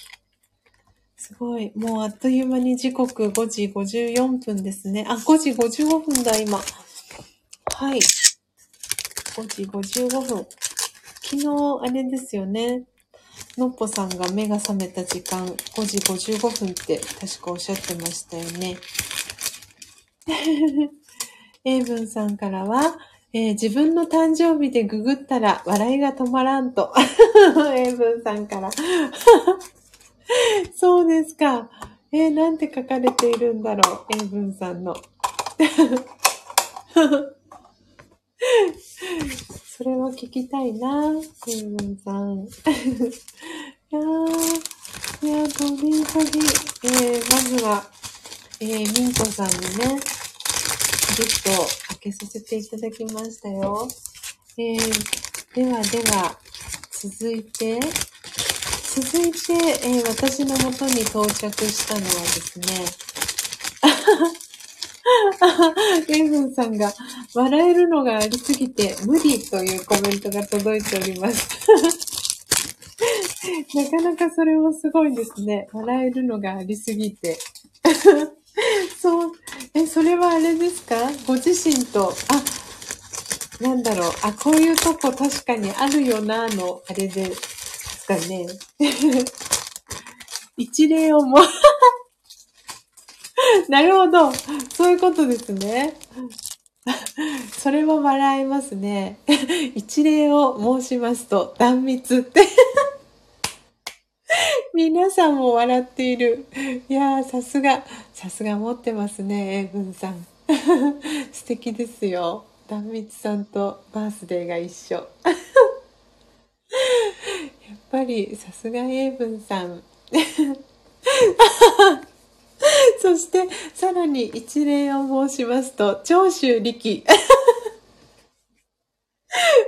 すごい。もうあっという間に時刻5時54分ですね。あ、5時55分だ、今。はい。5時55分。昨日、あれですよね。のっぽさんが目が覚めた時間、5時55分って確かおっしゃってましたよね。エイブンさんからは、えー、自分の誕生日でググったら笑いが止まらんと。英文さんから。そうですか。えー、なんて書かれているんだろう。英文さんの。それは聞きたいな。英文さん。いやー、いやー、本当に、えー、まずは、えー、ミントさんにね、ギフトけさせていただきましたよ。えー、ではでは、続いて、続いて、えー、私の元に到着したのはですね、エイブンさんが笑えるのがありすぎて無理というコメントが届いております。なかなかそれもすごいですね。笑えるのがありすぎて。そう、え、それはあれですか？ご自身と、あ、なんだろう、あ、こういうとこ確かにあるよな、の、あれですかね。一例をも なるほど。そういうことですね。それは笑えますね。一例を申しますと、断蜜って皆さんも笑っている。いやー、さすが、さすが持ってますね、英文さん。素敵ですよ。壇蜜さんとバースデーが一緒。やっぱり、さすが英文さん。そして、さらに一例を申しますと、長州力。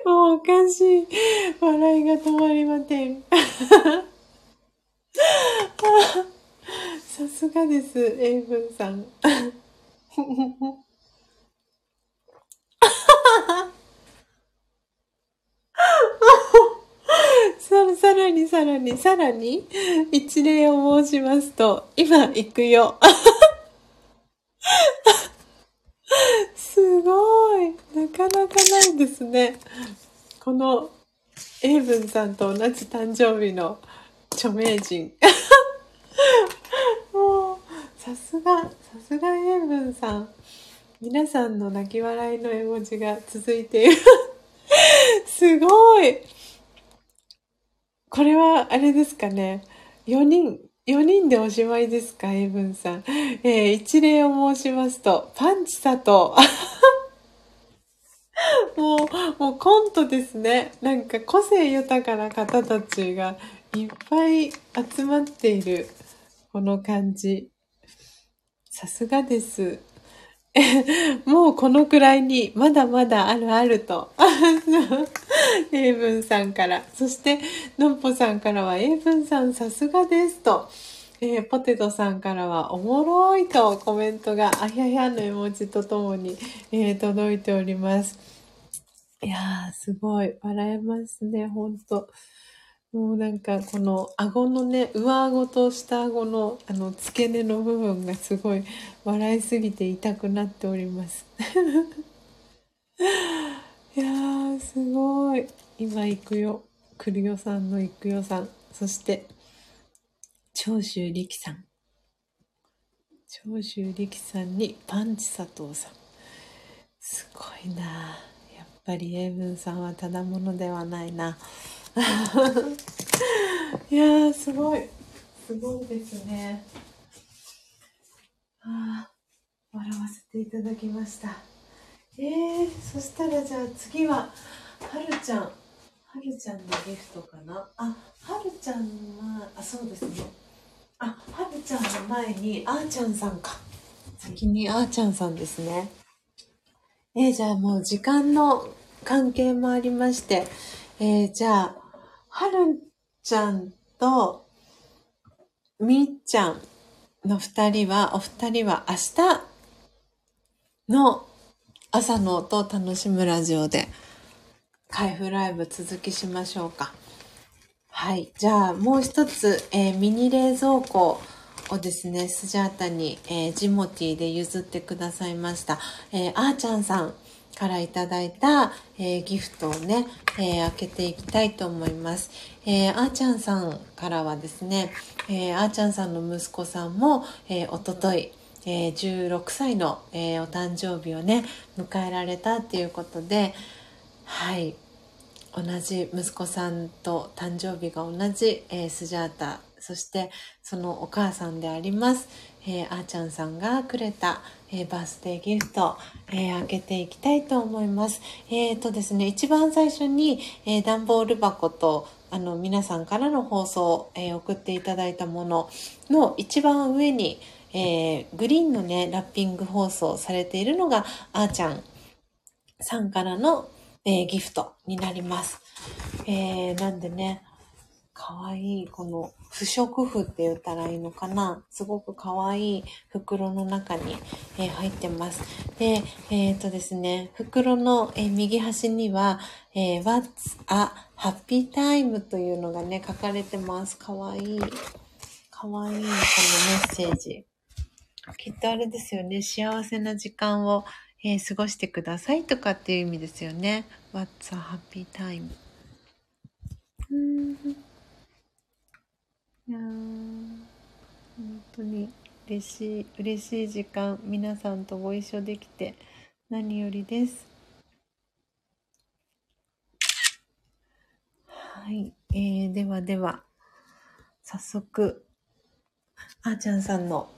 もうおかしい。笑いが止まりません。さすがです、エイブンさん。ささらにさらにさらに一例を申しますと今行くよ。すごい。なかなかないですね。このエイブンさんと同じ誕生日の著名人。もう、さすが、さすがエイブンさん。皆さんの泣き笑いの絵文字が続いている。すごい。これは、あれですかね。4人、4人でおしまいですか、エイブンさん。えー、一例を申しますと、パンチ佐藤。もう、もうコントですね。なんか個性豊かな方たちがいっぱい集まっている、この感じ。さすがです。もうこのくらいに、まだまだあるあると。英文さんから。そして、のっぽさんからは、英文さんさすがですと。えー、ポテトさんからは、おもろいとコメントが、あひゃひゃの絵文字とともに、えー、届いております。いやー、すごい。笑えますね、ほんと。もうなんかこの顎のね、上顎と下顎のあの付け根の部分がすごい笑いすぎて痛くなっております。いや、すごい。今行くよ。くるよさんの行くよさん。そして、長州力さん。長州力さんにパンチ佐藤さん。すごいなやっぱり英文さんはただものではないな。いや、すごい。すごいですね。ああ、笑わせていただきました。えー、そしたらじゃあ次は、はるちゃん。はるちゃんのギフトかな？あ、はるちゃんは、あ、そうですね。あ、はるちゃんの前に、あーちゃんさんか。先にあーちゃんさんですね。えー、じゃあもう時間の関係もありまして、えー、じゃあ、はるんちゃんと、みっちゃんの二人は、お二人は明日の朝の音を楽しむラジオで、開封ライブ続きしましょうか。はい。じゃあ、もう一つ、えー、ミニ冷蔵庫をですね、スジャータに、えー、ジモティーで譲ってくださいました。えー、あーちゃんさんからいただいた、えー、ギフトをね、えー、開けていきたいと思います。えー、あーちゃんさんからはですね、えー、あーちゃんさんの息子さんも、えー、おととい、えー、16歳の、えー、お誕生日をね、迎えられたっていうことで、はい、同じ息子さんと誕生日が同じ、えー、スジャータ、そしてそのお母さんであります、えー、あーちゃんさんがくれた、えー、バースデーギフト、えー、開けていきたいと思います。えっ、とですね、一番最初に、えー、段ボール箱と、あの、皆さんからの放送、えー、送っていただいたものの一番上に、えー、グリーンのね、ラッピング放送されているのが、あーちゃんさんからの、えー、ギフトになります。えー、なんでね、かわいい、この不織布って言ったらいいのかな？すごくかわいい袋の中に、えー、入ってます。で、えっ、ー、とですね、袋の、えー、右端には、え What's a Happy Time というのがね、書かれてます。かわいい。かわいい、このメッセージ。きっとあれですよね、幸せな時間を、え過ごしてくださいとかっていう意味ですよね。What's a Happy Time? いや本当に嬉しい、嬉しい時間、皆さんとご一緒できて何よりです。はい。えー、ではでは、早速、あーちゃんさんの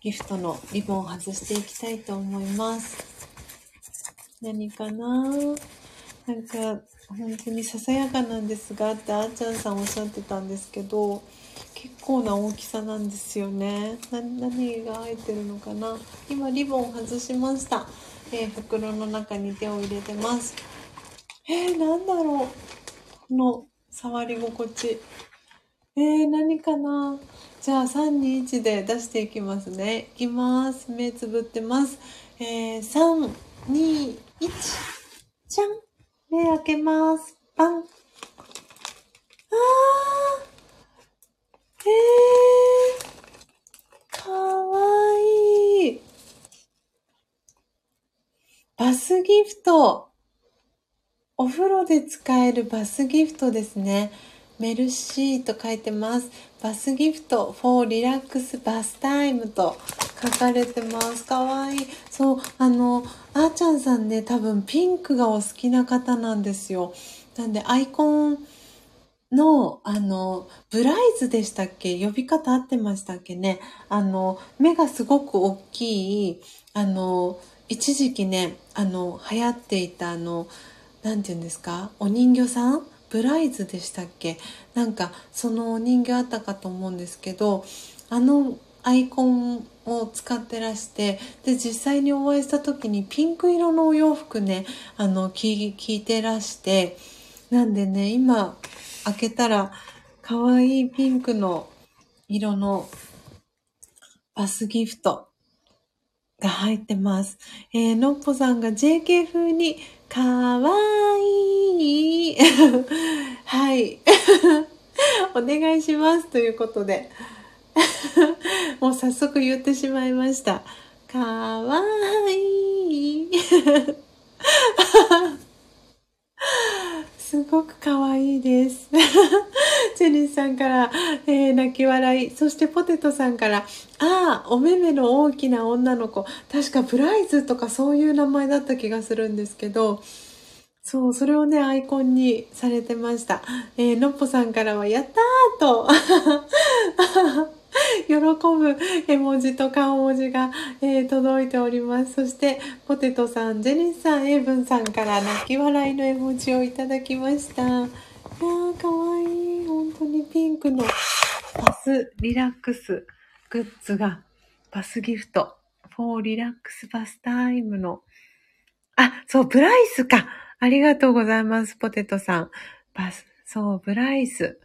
ギフトのリボンを外していきたいと思います。何かななんか、本当にささやかなんですがってあーちゃんさんおっしゃってたんですけど結構な大きさなんですよね。何が入ってるのかな。今リボン外しました、えー、袋の中に手を入れてます。えー、なんだろう。この触り心地。えー、何かな。じゃあ321で出していきますね。いきます。目つぶってます。えー、321じゃん。目開けます。パン。ー、えー、かわいい。バスギフト。お風呂で使えるバスギフトですね。メルシーと書いてます。バスギフト for リラックスバスタイムと書かれてます。かわいい。そう、あの、あーちゃんさんね、多分ピンクがお好きな方なんですよ。なんでアイコンの、あの、ブライズでしたっけ？呼び方合ってましたっけね？あの、目がすごく大きい、あの、一時期ね、あの、流行っていたあの、なんて言うんですか？お人形さん？ブライズでしたっけ？なんかその人形あったかと思うんですけどあのアイコンを使ってらしてで実際にお会いした時にピンク色のお洋服ねあの着着てらしてなんでね今開けたら可愛いピンクの色のバスギフトが入ってます。えー、のっぽさんが JK 風にかわいい。はい。お願いします。ということで。もう早速言ってしまいました。かわいい。すごく可愛いです。ジェニスさんから、えー、泣き笑い。そしてポテトさんから、ああ、お目目の大きな女の子。確かプライズとかそういう名前だった気がするんですけど、そう、それをね、アイコンにされてました。えー、のっぽさんからは、やったーと 喜ぶ絵文字と顔文字が、えー、届いております。そして、ポテトさん、ジェニスさん、エイブンさんから泣き笑いの絵文字をいただきました。いやー、かわいい。本当にピンクのバスリラックスグッズが、バスギフト、フォーリラックスバスタイムの、あ、そう、ブライスか。ありがとうございます、ポテトさん。バス、そう、ブライス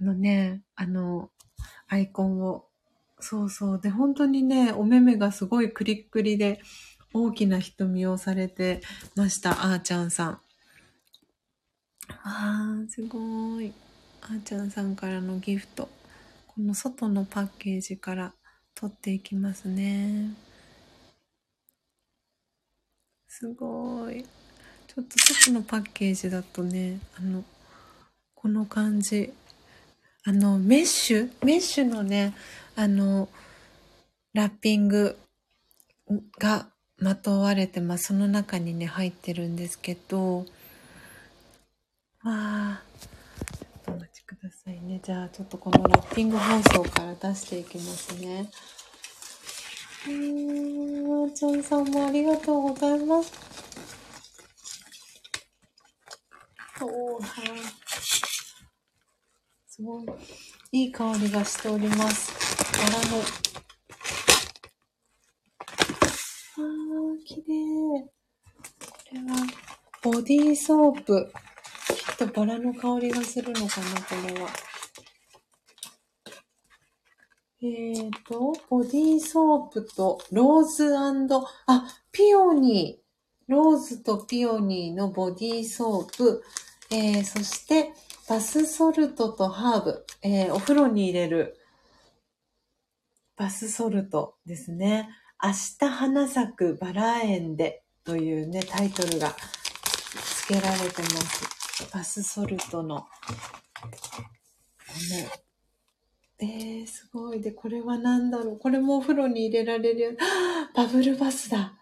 のね、あの、アイコンを。そうそう。で、本当にね、お目目がすごいクリックリで、大きな瞳をされてました、あーちゃんさん。あー、すごい。あーちゃんさんからのギフト。この外のパッケージから取っていきますね。すごい。ちょっと外のパッケージだとね、あの、この感じ。あの、メッシュ？メッシュのね、あの、ラッピングがまとわれてます。その中にね、入ってるんですけど、わあ、ちょっとお待ちくださいね。じゃあ、ちょっとこのラッピング包装から出していきますね。うーん、あちゃんさんもありがとうございます。おー、はい。すごい。いい香りがしております。バラの。あー、綺麗。これは、ボディーソープ。きっとバラの香りがするのかな、これは。えーと、ボディーソープとローズあ、ピオニー。ローズとピオニーのボディーソープ。えー、そして、バスソルトとハーブ、えー、お風呂に入れるバスソルトですね。明日花咲くバラ園でというね、タイトルが付けられてます。バスソルトの。えー、すごい。で、これは何だろう。これもお風呂に入れられる。バブルバスだ。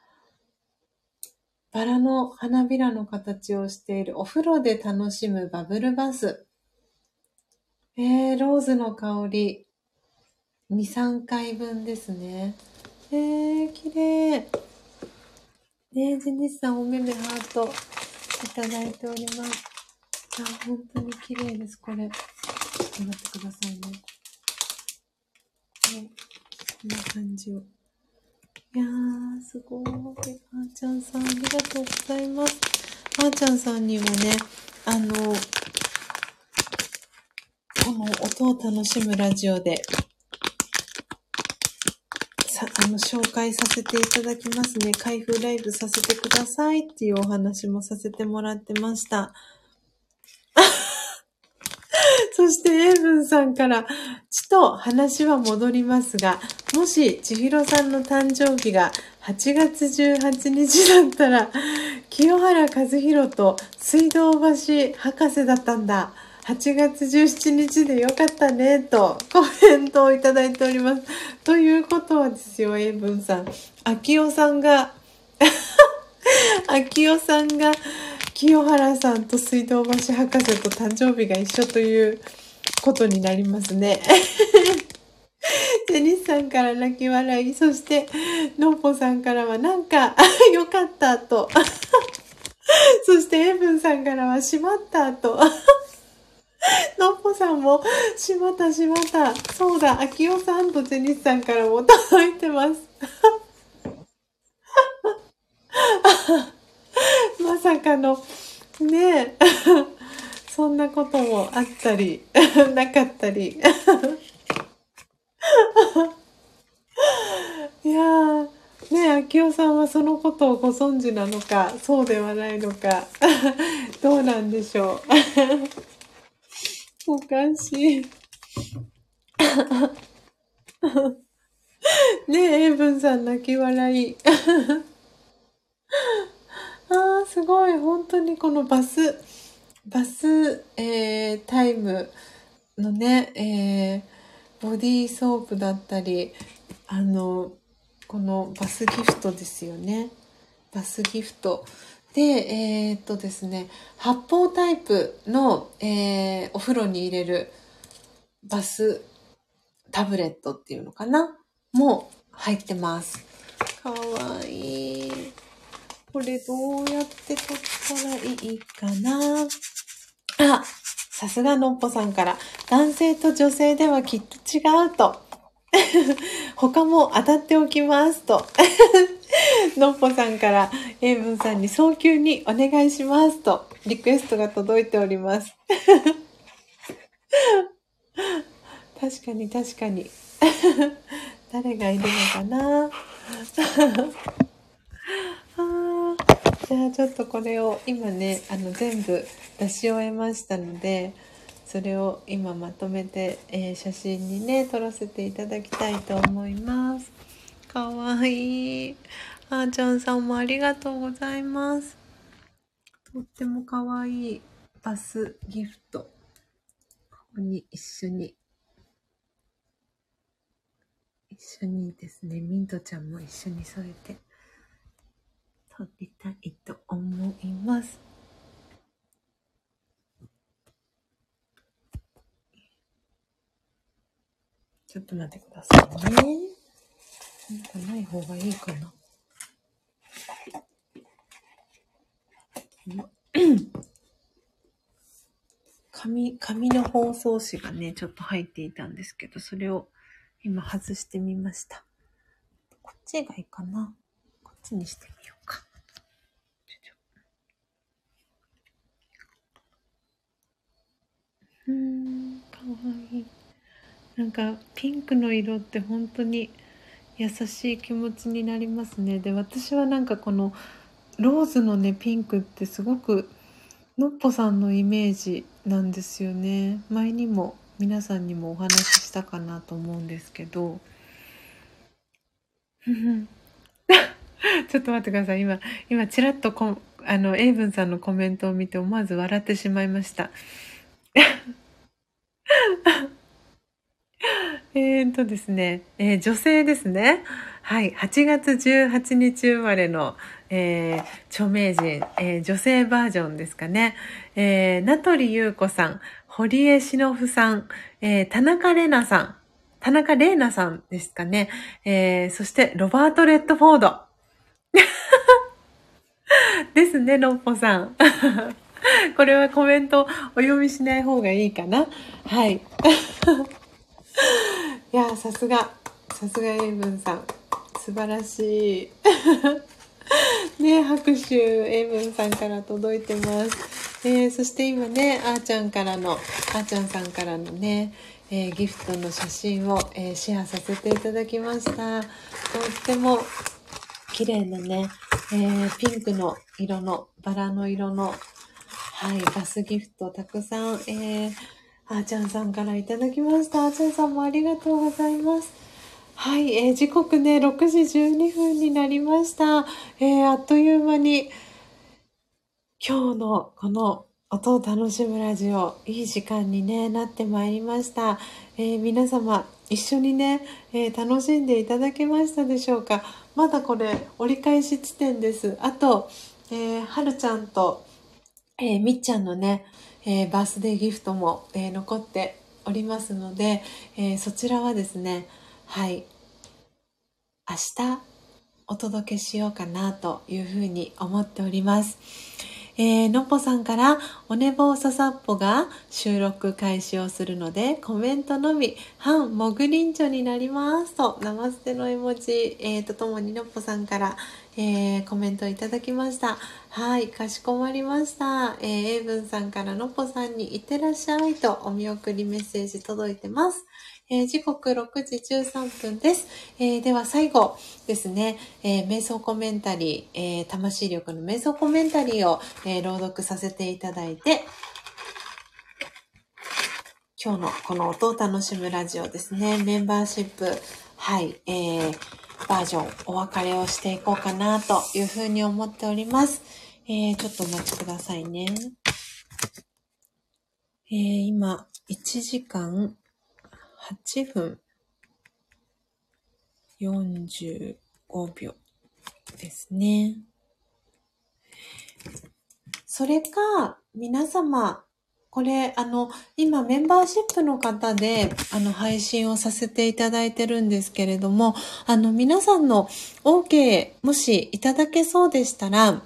バラの花びらの形をしているお風呂で楽しむバブルバス。えー、ローズの香り。2、3回分ですね。えー、綺麗。ねえ、ジニスさんおめめハートいただいております。あ、本当に綺麗です、これ。ちょっと待ってくださいね。はい。こんな感じを。いやー、すごい。あーちゃんさん、ありがとうございます。あーちゃんさんにもね、あの、この音を楽しむラジオで、さ、あの、紹介させていただきますね。開封ライブさせてくださいっていうお話もさせてもらってました。そして、エイブンさんから、ちと話は戻りますが、もし、千尋さんの誕生日が8月18日だったら、清原和弘と水道橋博士だったんだ。8月17日でよかったね、とコメントをいただいております。ということはですよ、エイブンさん。秋代さんが、秋代さんが、清原さんと水道橋博士と誕生日が一緒ということになりますね。ジェニスさんから泣き笑い、そして、のっぽさんからはなんか、よかったと。そして、エブンさんからはしまったと。のっぽさんも、しまったしまった。そうだ、あきおさんとジェニスさんからも届いてます。まさかの、ねえ、そんなこともあったり、なかったり。いやー、ねえ、あきおさんはそのことをご存知なのか、そうではないのか、どうなんでしょう。おかしい。ねえ、エイブンさん泣き笑い。ああ、すごい。本当にこのバス、バス、えー、タイムのね、えー、ボディーソープだったり、あの、このバスギフトですよね。バスギフト。で、えー、っとですね、発泡タイプの、えー、お風呂に入れるバスタブレットっていうのかな？も入ってます。かわいい。これどうやって撮ったらいいかな？あ、さすがのっぽさんから、男性と女性ではきっと違うと。他も当たっておきますと。のっぽさんから、エイブンさんに早急にお願いしますと、リクエストが届いております。確かに確かに。誰がいるのかな？じゃあちょっとこれを今ね、あの全部出し終えましたので、それを今まとめて、えー写真にね、撮らせていただきたいと思います。かわいい。あーちゃんさんもありがとうございます。とってもかわいいバスギフト。ここに一緒に、一緒にですね、ミントちゃんも一緒に添えて撮りたいと思います。ちょっと待ってくださいね。なんかない方がいいかな。紙、紙の包装紙がね、ちょっと入っていたんですけど、それを今外してみました。こっちがいいかな。こっちにしてみようなんか、ピンクの色って本当に優しい気持ちになりますね。で、私はなんかこの、ローズのね、ピンクってすごく、のっぽさんのイメージなんですよね。前にも皆さんにもお話ししたかなと思うんですけど。ちょっと待ってください。今、今、ちらっとこあの、エイブンさんのコメントを見て思わず笑ってしまいました。えーとですね、えー女性ですね。はい。8月18日生まれの、えー著名人、えー女性バージョンですかね。えー名取優子さん、堀江忍さん、えー田中玲奈さん、田中玲奈さんですかね。えーそして、ロバート・レッドフォード。ですね、のっぽさん。これはコメントお読みしない方がいいかな。はい。いや、さすが、さすがエイブンさん。素晴らしい。ね拍手、エイブンさんから届いてます。えー、そして今ね、あーちゃんからの、あーちゃんさんからのね、えーギフトの写真を、えーシェアさせていただきました。とっても綺麗なね、えピンクの色の、バラの色の、はい、バスギフトたくさん、えーあーちゃんさんからいただきました。あーちゃんさんもありがとうございます。はい、えー時刻ね、6時12分になりました。えーあっという間に、今日のこの音を楽しむラジオ、いい時間に、ね、なってまいりました。えー皆様、一緒にね、えー楽しんでいただけましたでしょうかまだこれ、折り返し地点です。あと、えーはるちゃんと、えーみっちゃんのね、えーバースデーギフトも、えー残っておりますので、えーそちらはですね、はい、明日お届けしようかなというふうに思っております。えーのっぽさんから、おねぼうささっぽが収録開始をするので、コメントのみ、半もぐりんちょになりますと、ナマステの絵文字、えーとともにのっぽさんから、えーコメントいただきました。はい、かしこまりました。えー、エイブンさんからのっぽさんにいってらっしゃいとお見送りメッセージ届いてます。えー時刻6時13分です。えーでは最後ですね、えー瞑想コメンタリー、えー魂力の瞑想コメンタリーを、えー朗読させていただいて、今日のこの音を楽しむラジオですね、メンバーシップ、はい、えーバージョンお別れをしていこうかなというふうに思っております。えーちょっとお待ちくださいね。えー今、1時間8分45秒ですね。それか、皆様、これ、あの、今メンバーシップの方で、あの、配信をさせていただいてるんですけれども、あの、皆さんの OK、もしいただけそうでしたら、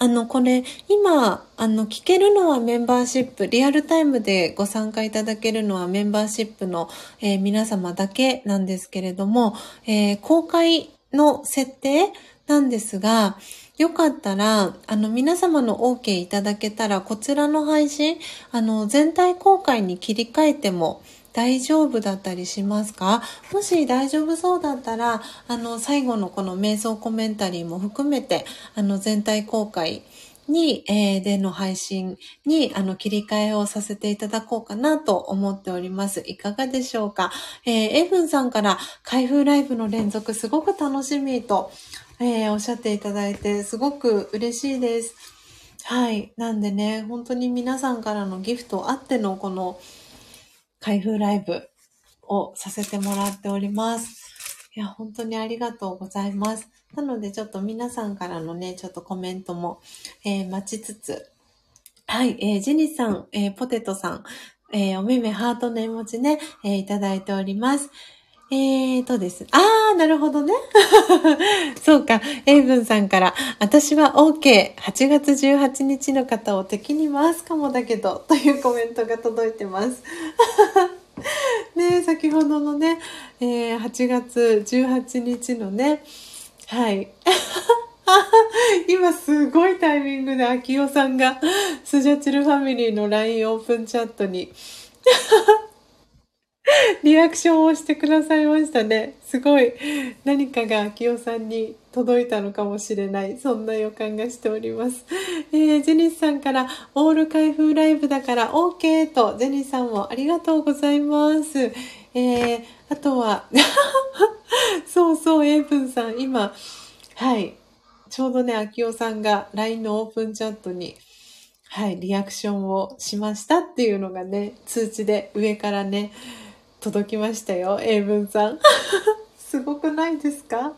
あの、これ、今、あの、聞けるのはメンバーシップ、リアルタイムでご参加いただけるのはメンバーシップの、えー皆様だけなんですけれども、えー公開の設定なんですが、よかったら、あの、皆様の OK いただけたら、こちらの配信、あの、全体公開に切り替えても大丈夫だったりしますか？もし大丈夫そうだったら、あの、最後のこの瞑想コメンタリーも含めて、あの、全体公開に、えーでの配信に、あの、切り替えをさせていただこうかなと思っております。いかがでしょうか？えーエイブンさんから、開封ライブの連続すごく楽しみと、えーおっしゃっていただいて、すごく嬉しいです。はい。なんでね、本当に皆さんからのギフトあってのこの開封ライブをさせてもらっております。いや、本当にありがとうございます。なので、ちょっと皆さんからのね、ちょっとコメントも、えー待ちつつ、はい、えージェニさん、えーポテトさん、えーおめめハートの絵文字ね、えいただいております。えーとです。あー、なるほどね。そうか。エイブンさんから、私は OK。8月18日の方を敵に回すかもだけど、というコメントが届いてます。ね先ほどのね、えー8月18日のね、はい。今すごいタイミングで秋代さんがスジャチルファミリーの LINE オープンチャットに リアクションをしてくださいましたね。すごい何かが秋代さんに届いたのかもしれない。そんな予感がしております。えージェニスさんからオール開封ライブだから OK と、ジェニスさんもありがとうございます。えーあとは、そうそう、エイプンさん、今、はい、ちょうどね、秋代さんが LINE のオープンチャットに、はい、リアクションをしましたっていうのがね、通知で上からね、届きましたよ、英文さん。すごくないですか？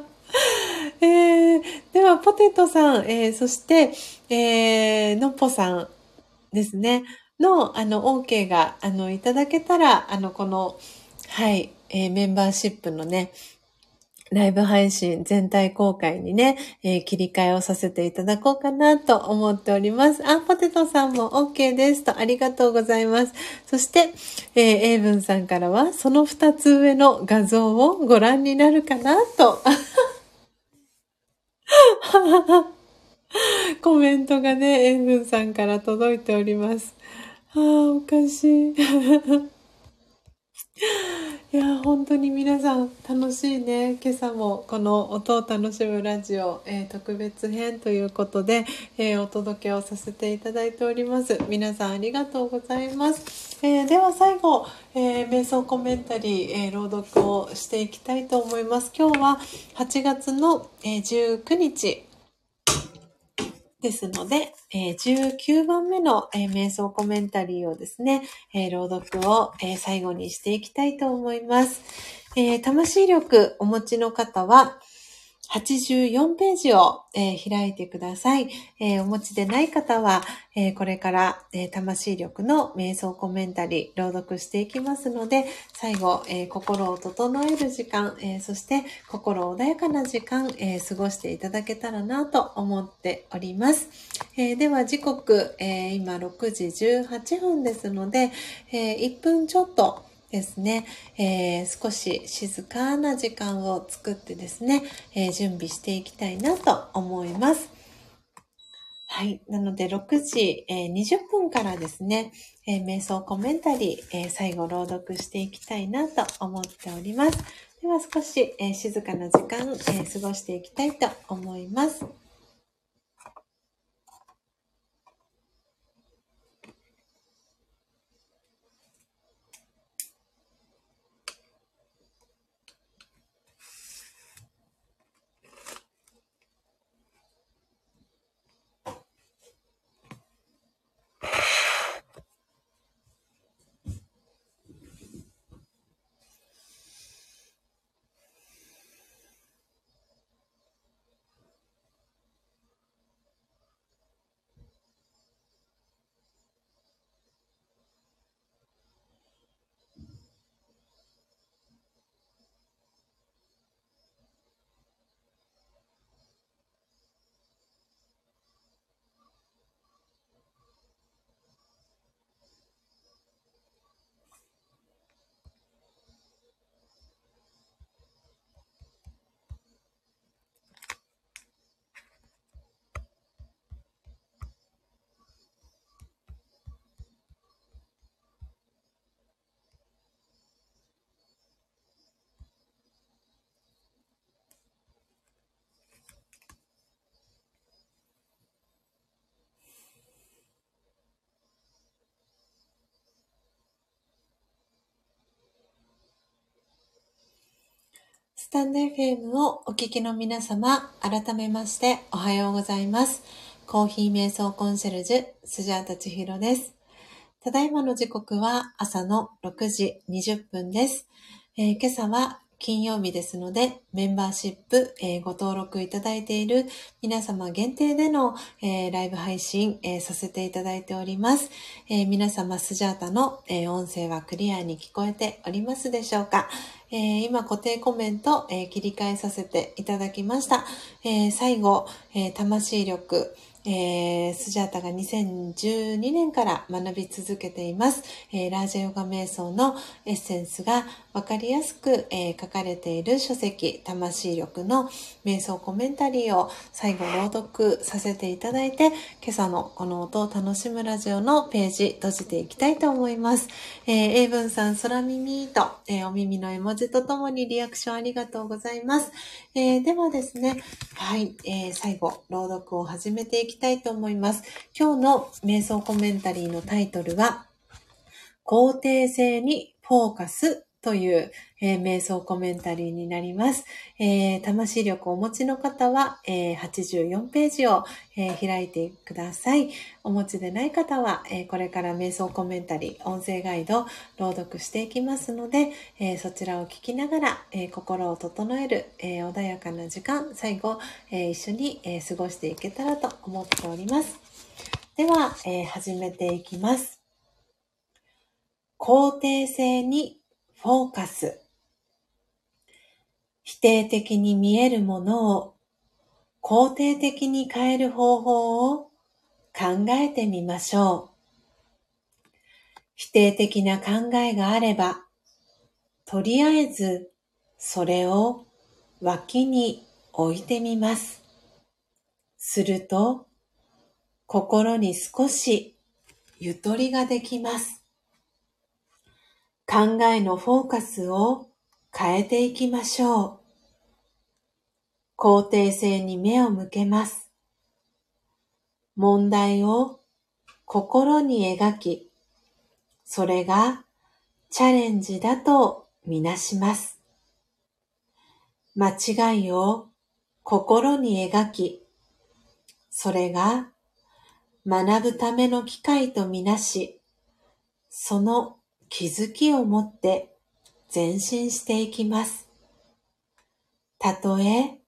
えー、では、ポテトさん、えー、そして、えー、のっぽさんですね、の、あの、OK が、あの、いただけたら、あの、この、はい、えーメンバーシップのね、ライブ配信全体公開にね、えー切り替えをさせていただこうかなと思っております。あ、ポテトさんも OK ですとありがとうございます。そして、えー、エイブンさんからは、その二つ上の画像をご覧になるかなと。コメントがね、エイブンさんから届いております。ああ、おかしい。いや本当に皆さん楽しいね。今朝もこの音を楽しむラジオ、えー、特別編ということで、えー、お届けをさせていただいております。皆さんありがとうございます、えー、では最後、え瞑想コメンタリー、え朗読をしていきたいと思います。今日は8月の、え19日。ですので、えー、19番目の、えー、瞑想コメンタリーをですね、えー、朗読を、え最後にしていきたいと思います。え魂力お持ちの方は、84ページを、えー、開いてください、えー、お持ちでない方は、えー、これから、え魂力の瞑想コメンタリー朗読していきますので、最後、え心を整える時間、えそして心穏やかな時間、え過ごしていただけたらなと思っております。えでは時刻、え今6時18分ですので、え1分ちょっとですね、えー、少し静かな時間を作ってですね、えー、準備していきたいなと思います。はい。なので、6時、えー、20分からですね、えー、瞑想コメンタリー、えー、最後朗読していきたいなと思っております。では少し、え静かな時間、え過ごしていきたいと思います。タンド FM をお聞きの皆様、改めましておはようございます。コーヒー瞑想コンシェルジュ、スジャータチヒロです。ただいまの時刻は朝の6時20分です。えー、今朝は金曜日ですので、メンバーシップ、えー、ご登録いただいている皆様限定での、えー、ライブ配信、えー、させていただいております。え皆様スジャータの、え音声はクリアに聞こえておりますでしょうか、え今固定コメント、え切り替えさせていただきました。え最後、え魂力、えー、スジャータが2012年から学び続けています、えー、ラージャヨガ瞑想のエッセンスがわかりやすく、えー、書かれている書籍、魂力の瞑想コメンタリーを最後朗読させていただいて、今朝のこの音を楽しむラジオのページ閉じていきたいと思います。えー、英文さん、空耳と、えー、お耳の絵文字とともにリアクションありがとうございます。えー、ではですね、はい、えー、最後、朗読を始めていききたいと思います。今日の瞑想コメンタリーのタイトルは、肯定性にフォーカスという、えー、瞑想コメンタリーになります。えー、魂力をお持ちの方は、えー、84ページを、え開いてください。お持ちでない方は、えこれから瞑想コメンタリー、音声ガイド、朗読していきますので、えそちらを聞きながら、え心を整える、え穏やかな時間、最後、え一緒に、え過ごしていけたらと思っております。では、え始めていきます。肯定性にフォーカス。否定的に見えるものを肯定的に変える方法を考えてみましょう。否定的な考えがあれば、とりあえずそれを脇に置いてみます。すると、心に少しゆとりができます。考えのフォーカスを変えていきましょう。肯定性に目を向けます。問題を心に描き、それがチャレンジだとみなします。間違いを心に描き、それが学ぶための機会とみなし、その気づきを持って前進していきます。たとえ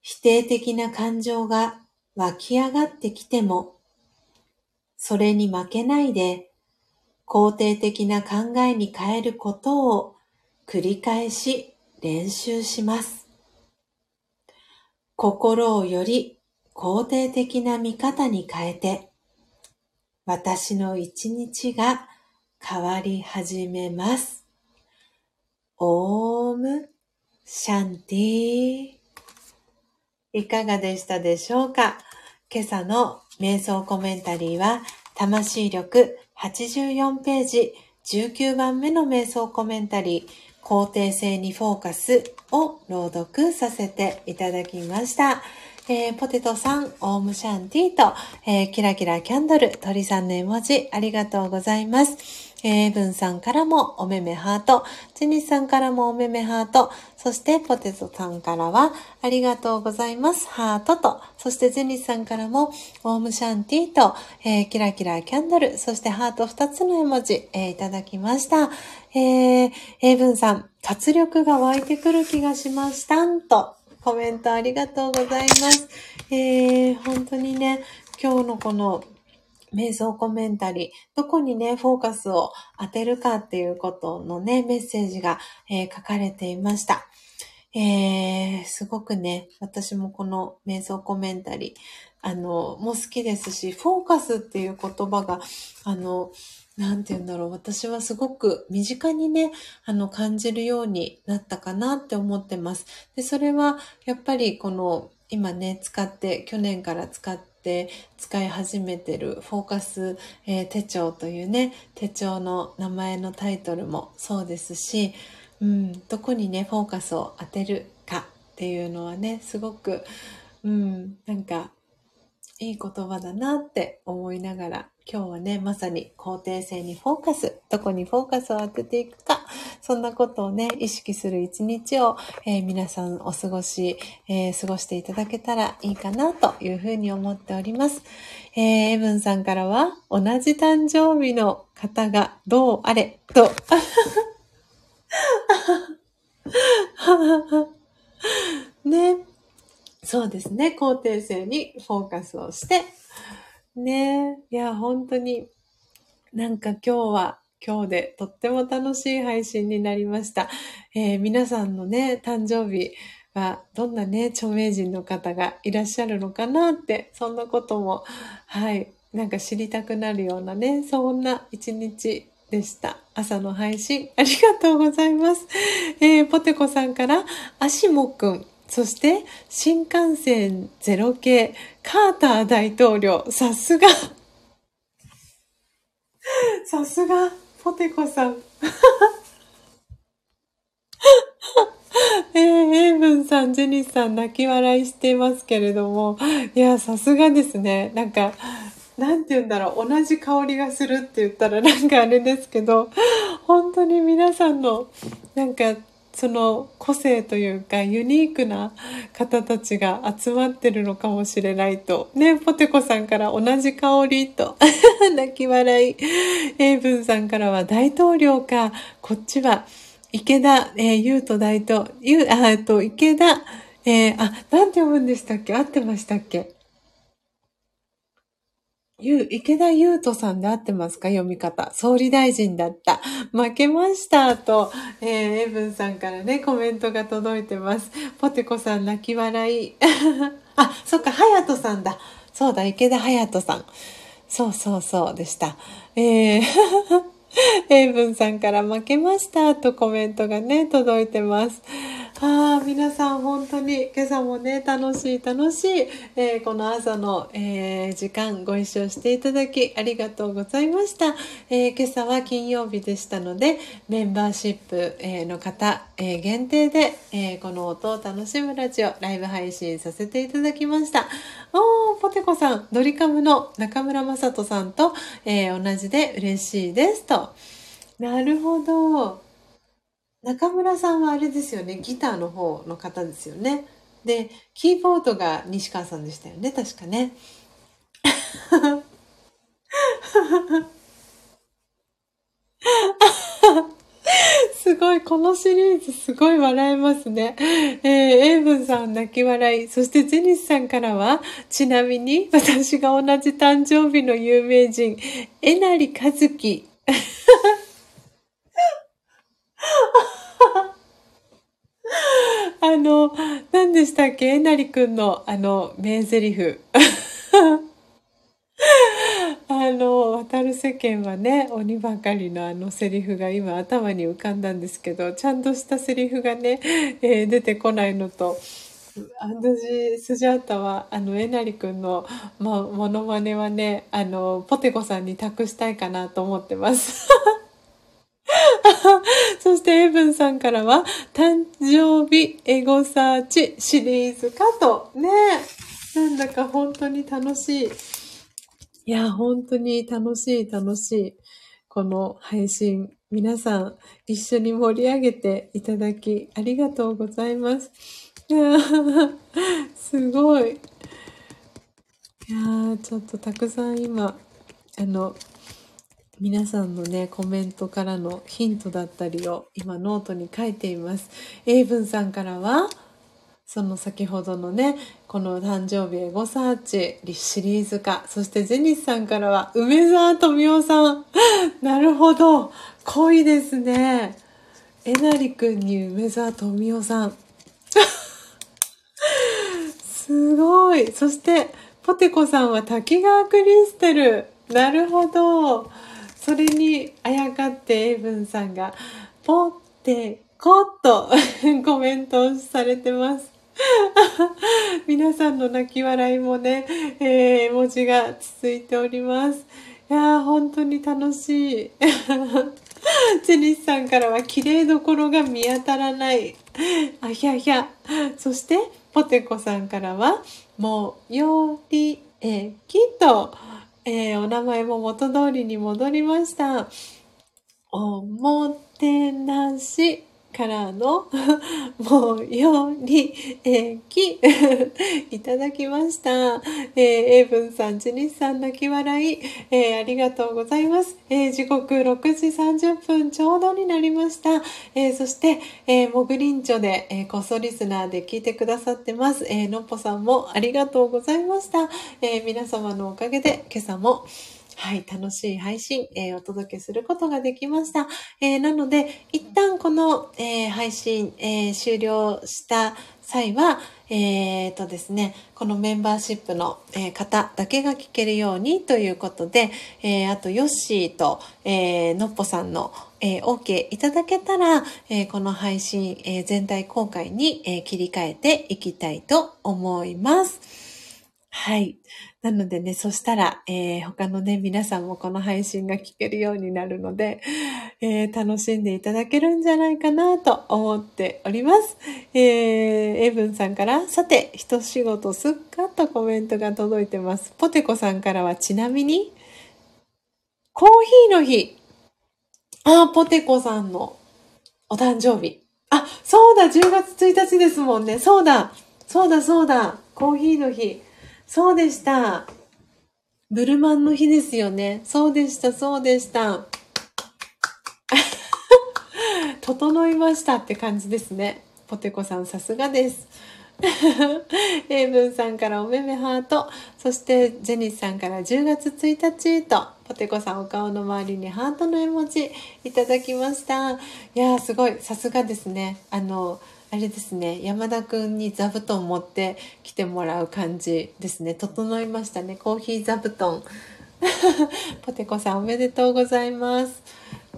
否定的な感情が湧き上がってきても、それに負けないで肯定的な考えに変えることを繰り返し練習します。心をより肯定的な見方に変えて、私の一日が変わり始めます。オームシャンティいかがでしたでしょうか？今朝の瞑想コメンタリーは、魂力84ページ19番目の瞑想コメンタリー、肯定性にフォーカスを朗読させていただきました。えー、ポテトさん、オームシャンティと、えー、キラキラキャンドル、鳥さんの絵文字、ありがとうございます。えー、ブンさんからもおめめハート、ジェニスさんからもおめめハート、そしてポテトさんからはありがとうございます、ハートと、そしてジェニスさんからもオームシャンティーと、えー、キラキラキャンドル、そしてハート2つの絵文字、えー、いただきました。えー、エイブンさん、活力が湧いてくる気がしましたと、コメントありがとうございます。えー、本当にね、今日のこの瞑想コメンタリー、どこにね、フォーカスを当てるかっていうことのね、メッセージが、えー、書かれていました。えー、すごくね、私もこの瞑想コメンタリー、あの、も好きですし、フォーカスっていう言葉が、あの、なんて言うんだろう。私はすごく身近にね、あの、感じるようになったかなって思ってます。で、それは、やっぱりこの、今ね、使って、去年から使って、て使い始めてる。フォーカス、えー、手帳というね、手帳の名前のタイトルもそうですし、うん、どこにね、フォーカスを当てるかっていうのはね、すごく、うん、なんか、いい言葉だなって思いながら今日はね、まさに肯定性にフォーカス、どこにフォーカスを当てていくか、そんなことをね、意識する一日を、えー、皆さんお過ごし、えー、過ごしていただけたらいいかなというふうに思っております。えー、エブンさんからは、同じ誕生日の方がどうあれ？と、ね、そうですね、肯定性にフォーカスをして、ねえ。いや、本当に、なんか今日は今日でとっても楽しい配信になりました。えー、皆さんのね、誕生日はどんなね、著名人の方がいらっしゃるのかなって、そんなことも、はい、なんか知りたくなるようなね、そんな一日でした。朝の配信、ありがとうございます。えー、ポテコさんから、アシモくん、そして新幹線ゼロ系カーター大統領、さすが。さすがポテコさん。えー、エイブンさん、ジェニスさん泣き笑いしていますけれども、いや、さすがですね。なんか、なんて言うんだろう、同じ香りがするって言ったらなんかあれですけど、本当に皆さんの、なんか、その個性というかユニークな方たちが集まってるのかもしれないと。ね、ポテコさんから同じ香りと 泣き笑い。エイブンさんからは大統領か。こっちは池田、えー、優斗大統、ゆうあ、えっと、池田、えー、あ、なんて読むんでしたっけ？合ってましたっけ？ゆ、池田優斗さんで合ってますか？読み方。総理大臣だった。負けましたと、えー、エブンさんからね、コメントが届いてます。ポテコさん泣き笑い。あ、そっか、ハヤトさんだ。そうだ、池田ハヤトさん。そうそうそうでした。えー エイブンさんから負けましたとコメントがね、届いてます。あ、皆さん本当に今朝もね、楽しい楽しい、えー、この朝の、えー、時間ご一緒していただきありがとうございました。えー、今朝は金曜日でしたので、メンバーシップ、えの方、え限定で、えこの音を楽しむラジオライブ配信させていただきました。おー、ポテコさん、ドリカムの中村雅人さんと、え同じで嬉しいですと。なるほど。中村さんはあれですよね、ギターの方の方ですよね。で、キーボードが西川さんでしたよね、確かね。すごい、このシリーズすごい笑えますね。えー、エイブンさん泣き笑い。そしてジェニスさんからは、ちなみに私が同じ誕生日の有名人、えなりかずき。あの、何でしたっけ？えなりくんの、あの、名台詞。あの、渡る世間はね、鬼ばかりのあのセリフが今頭に浮かんだんですけど、ちゃんとしたセリフがね、えー、出てこないのと、私、スジャータは、あの、えなりくんの、ま、モノマネはね、あの、ポテコさんに託したいかなと思ってます。そして、エブンさんからは、誕生日エゴサーチシリーズかと。ねなんだか本当に楽しい。いや、本当に楽しい、楽しい。この配信、皆さん一緒に盛り上げていただきありがとうございます。い やすごい。いや、ちょっとたくさん今、あの、皆さんのね、コメントからのヒントだったりを今ノートに書いています。エイブンさんからは、その先ほどのね、この誕生日エゴサーチリシリーズ化、そしてゼニスさんからは梅沢富美男さん。なるほど。濃いですね。えなりくんに梅沢富美男さん。すごい。そして、ポテコさんは滝川クリステル。なるほど。それにあやかってエイブンさんが、ポテコと コメントされてます。皆さんの泣き笑いもね、えー、文字が続いております。いやー、本当に楽しい。チェニスさんからは綺麗どころが見当たらない。あひゃひゃ。そして、ポテコさんからは、もうよりえきっと、えー、お名前も元通りに戻りました。おもてなしからの最寄り駅いただきました。えー、エイブンさん、ジニスさん泣き笑い、えー、ありがとうございます。えー、時刻6時30分ちょうどになりました。えそして、えー、モグリンチョで、えこっそリスナーで聞いてくださってます。えのっぽさんもありがとうございました。え皆様のおかげで今朝もはい、楽しい配信、えー、お届けすることができました。えー、なので、一旦この、えー、配信、え終了した際は、えーとですね、このメンバーシップの、え方だけが聞けるようにということで、えあと、ヨッシーと、えのっぽさんの、えー OK いただけたら、えこの配信、え全体公開に、え切り替えていきたいと思います。はい。なのでね、そしたら、えー、他のね、皆さんもこの配信が聞けるようになるので、えー、楽しんでいただけるんじゃないかなと思っております。えー、エブンさんから、さて、一仕事すっかとコメントが届いてます。ポテコさんからは、ちなみに、コーヒーの日。あ、ポテコさんのお誕生日。あ、そうだ、10月1日ですもんね。そうだ、そうだ、そうだ、コーヒーの日。そうでした。ブルマンの日ですよね。そうでした、そうでした。整いましたって感じですね。ポテコさんさすがです。エイブンさんからおめめハート。そしてジェニスさんから10月1日と、ポテコさんお顔の周りにハートの絵文字いただきました。いやーすごい、さすがですね。あの、あれですね山田くんに座布団持ってきてもらう感じですね整いましたねコーヒー座布団 ポテコさんおめでとうございます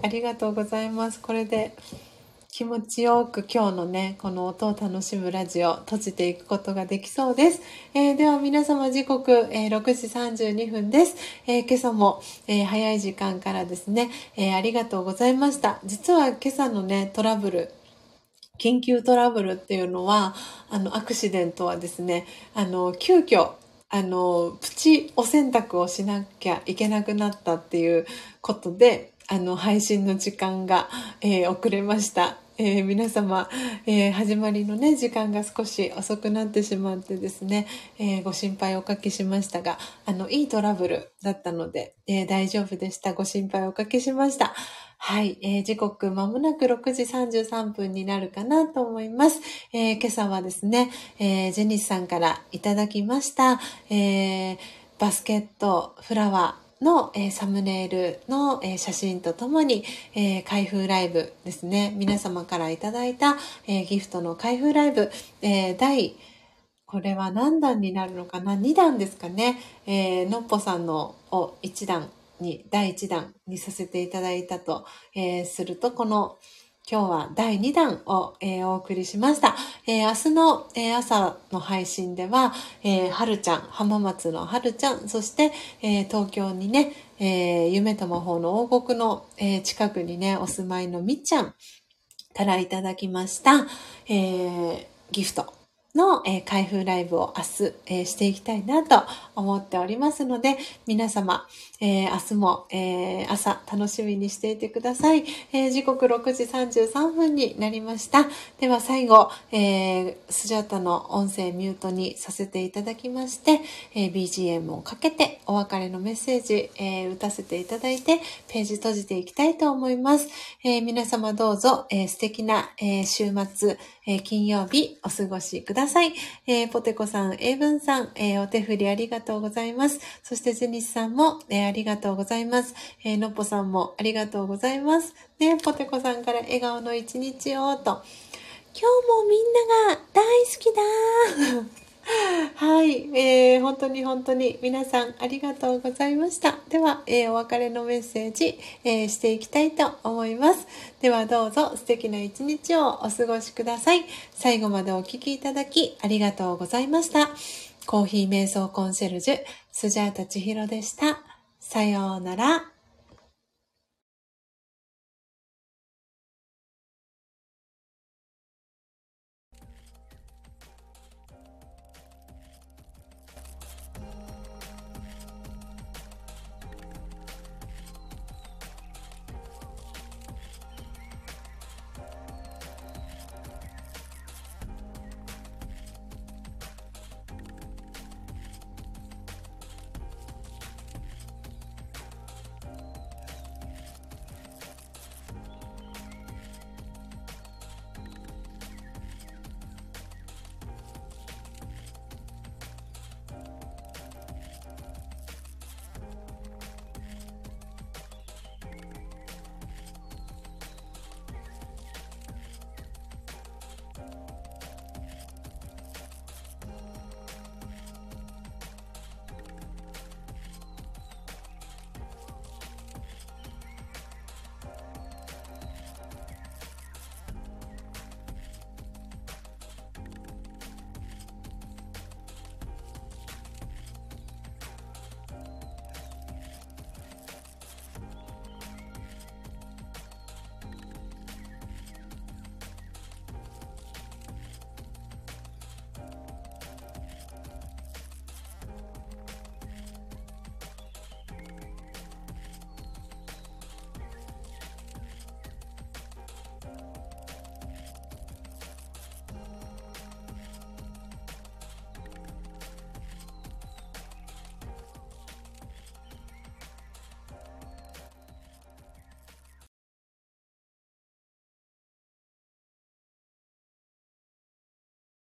ありがとうございますこれで気持ちよく今日のね、この音を楽しむラジオ閉じていくことができそうです。えー、では皆様時刻、えー、6時32分です。えー、今朝も、え早い時間からですね、えありがとうございました。実は今朝のね、トラブル、緊急トラブルっていうのは、あの、アクシデントはですね、あの、急遽、あの、プチお洗濯をしなきゃいけなくなったっていうことで、あの、配信の時間が、えー、遅れました。えー、皆様、えー、始まりのね、時間が少し遅くなってしまってですね、えご心配おかけしましたが、あの、いいトラブルだったので、え大丈夫でした。ご心配おかけしました。はい、えー、時刻まもなく6時33分になるかなと思います。え今朝はですね、えジェニスさんからいただきました、えバスケットフラワー、の、えー、サムネイルの、えー、写真とともに、えー、開封ライブですね。皆様からいただいた、えギフトの開封ライブ、え第、これは何段になるのかな ?2 段ですかね。えのっぽさんのを1段に、第1弾にさせていただいたと、えすると、この、今日は第2弾を、えー、お送りしました。えー、明日の、えー、朝の配信では、え、はるちゃん、浜松のはるちゃん、そして、え東京にね、え夢と魔法の王国の、え近くにね、お住まいのみっちゃんからいただきました、えギフトの、えー、開封ライブを明日、えー、していきたいなと思っておりますので、皆様、えー、明日も、え朝楽しみにしていてください、え時刻6時33分になりました。では最後、えスジャータの音声ミュートにさせていただきまして、え BGM をかけてお別れのメッセージ、え打たせていただいて、ページ閉じていきたいと思います。え皆様どうぞ、え素敵な、え週末、え金曜日お過ごしください。ださいえー、ポテコさん、エイブンさん、えー、お手振りありがとうございます。そしてゼニスさんも、えー、ありがとうございます。えー、のっぽさんもありがとうございます。ね、ポテコさんから笑顔の一日をと。今日もみんなが大好きだ はい、えー、本当に本当に皆さんありがとうございました。では、えー、お別れのメッセージ、えー、していきたいと思います。ではどうぞ素敵な一日をお過ごしください。最後までお聴きいただきありがとうございました。コーヒー瞑想コンシェルジュ、スジャータ千尋でした。さようなら。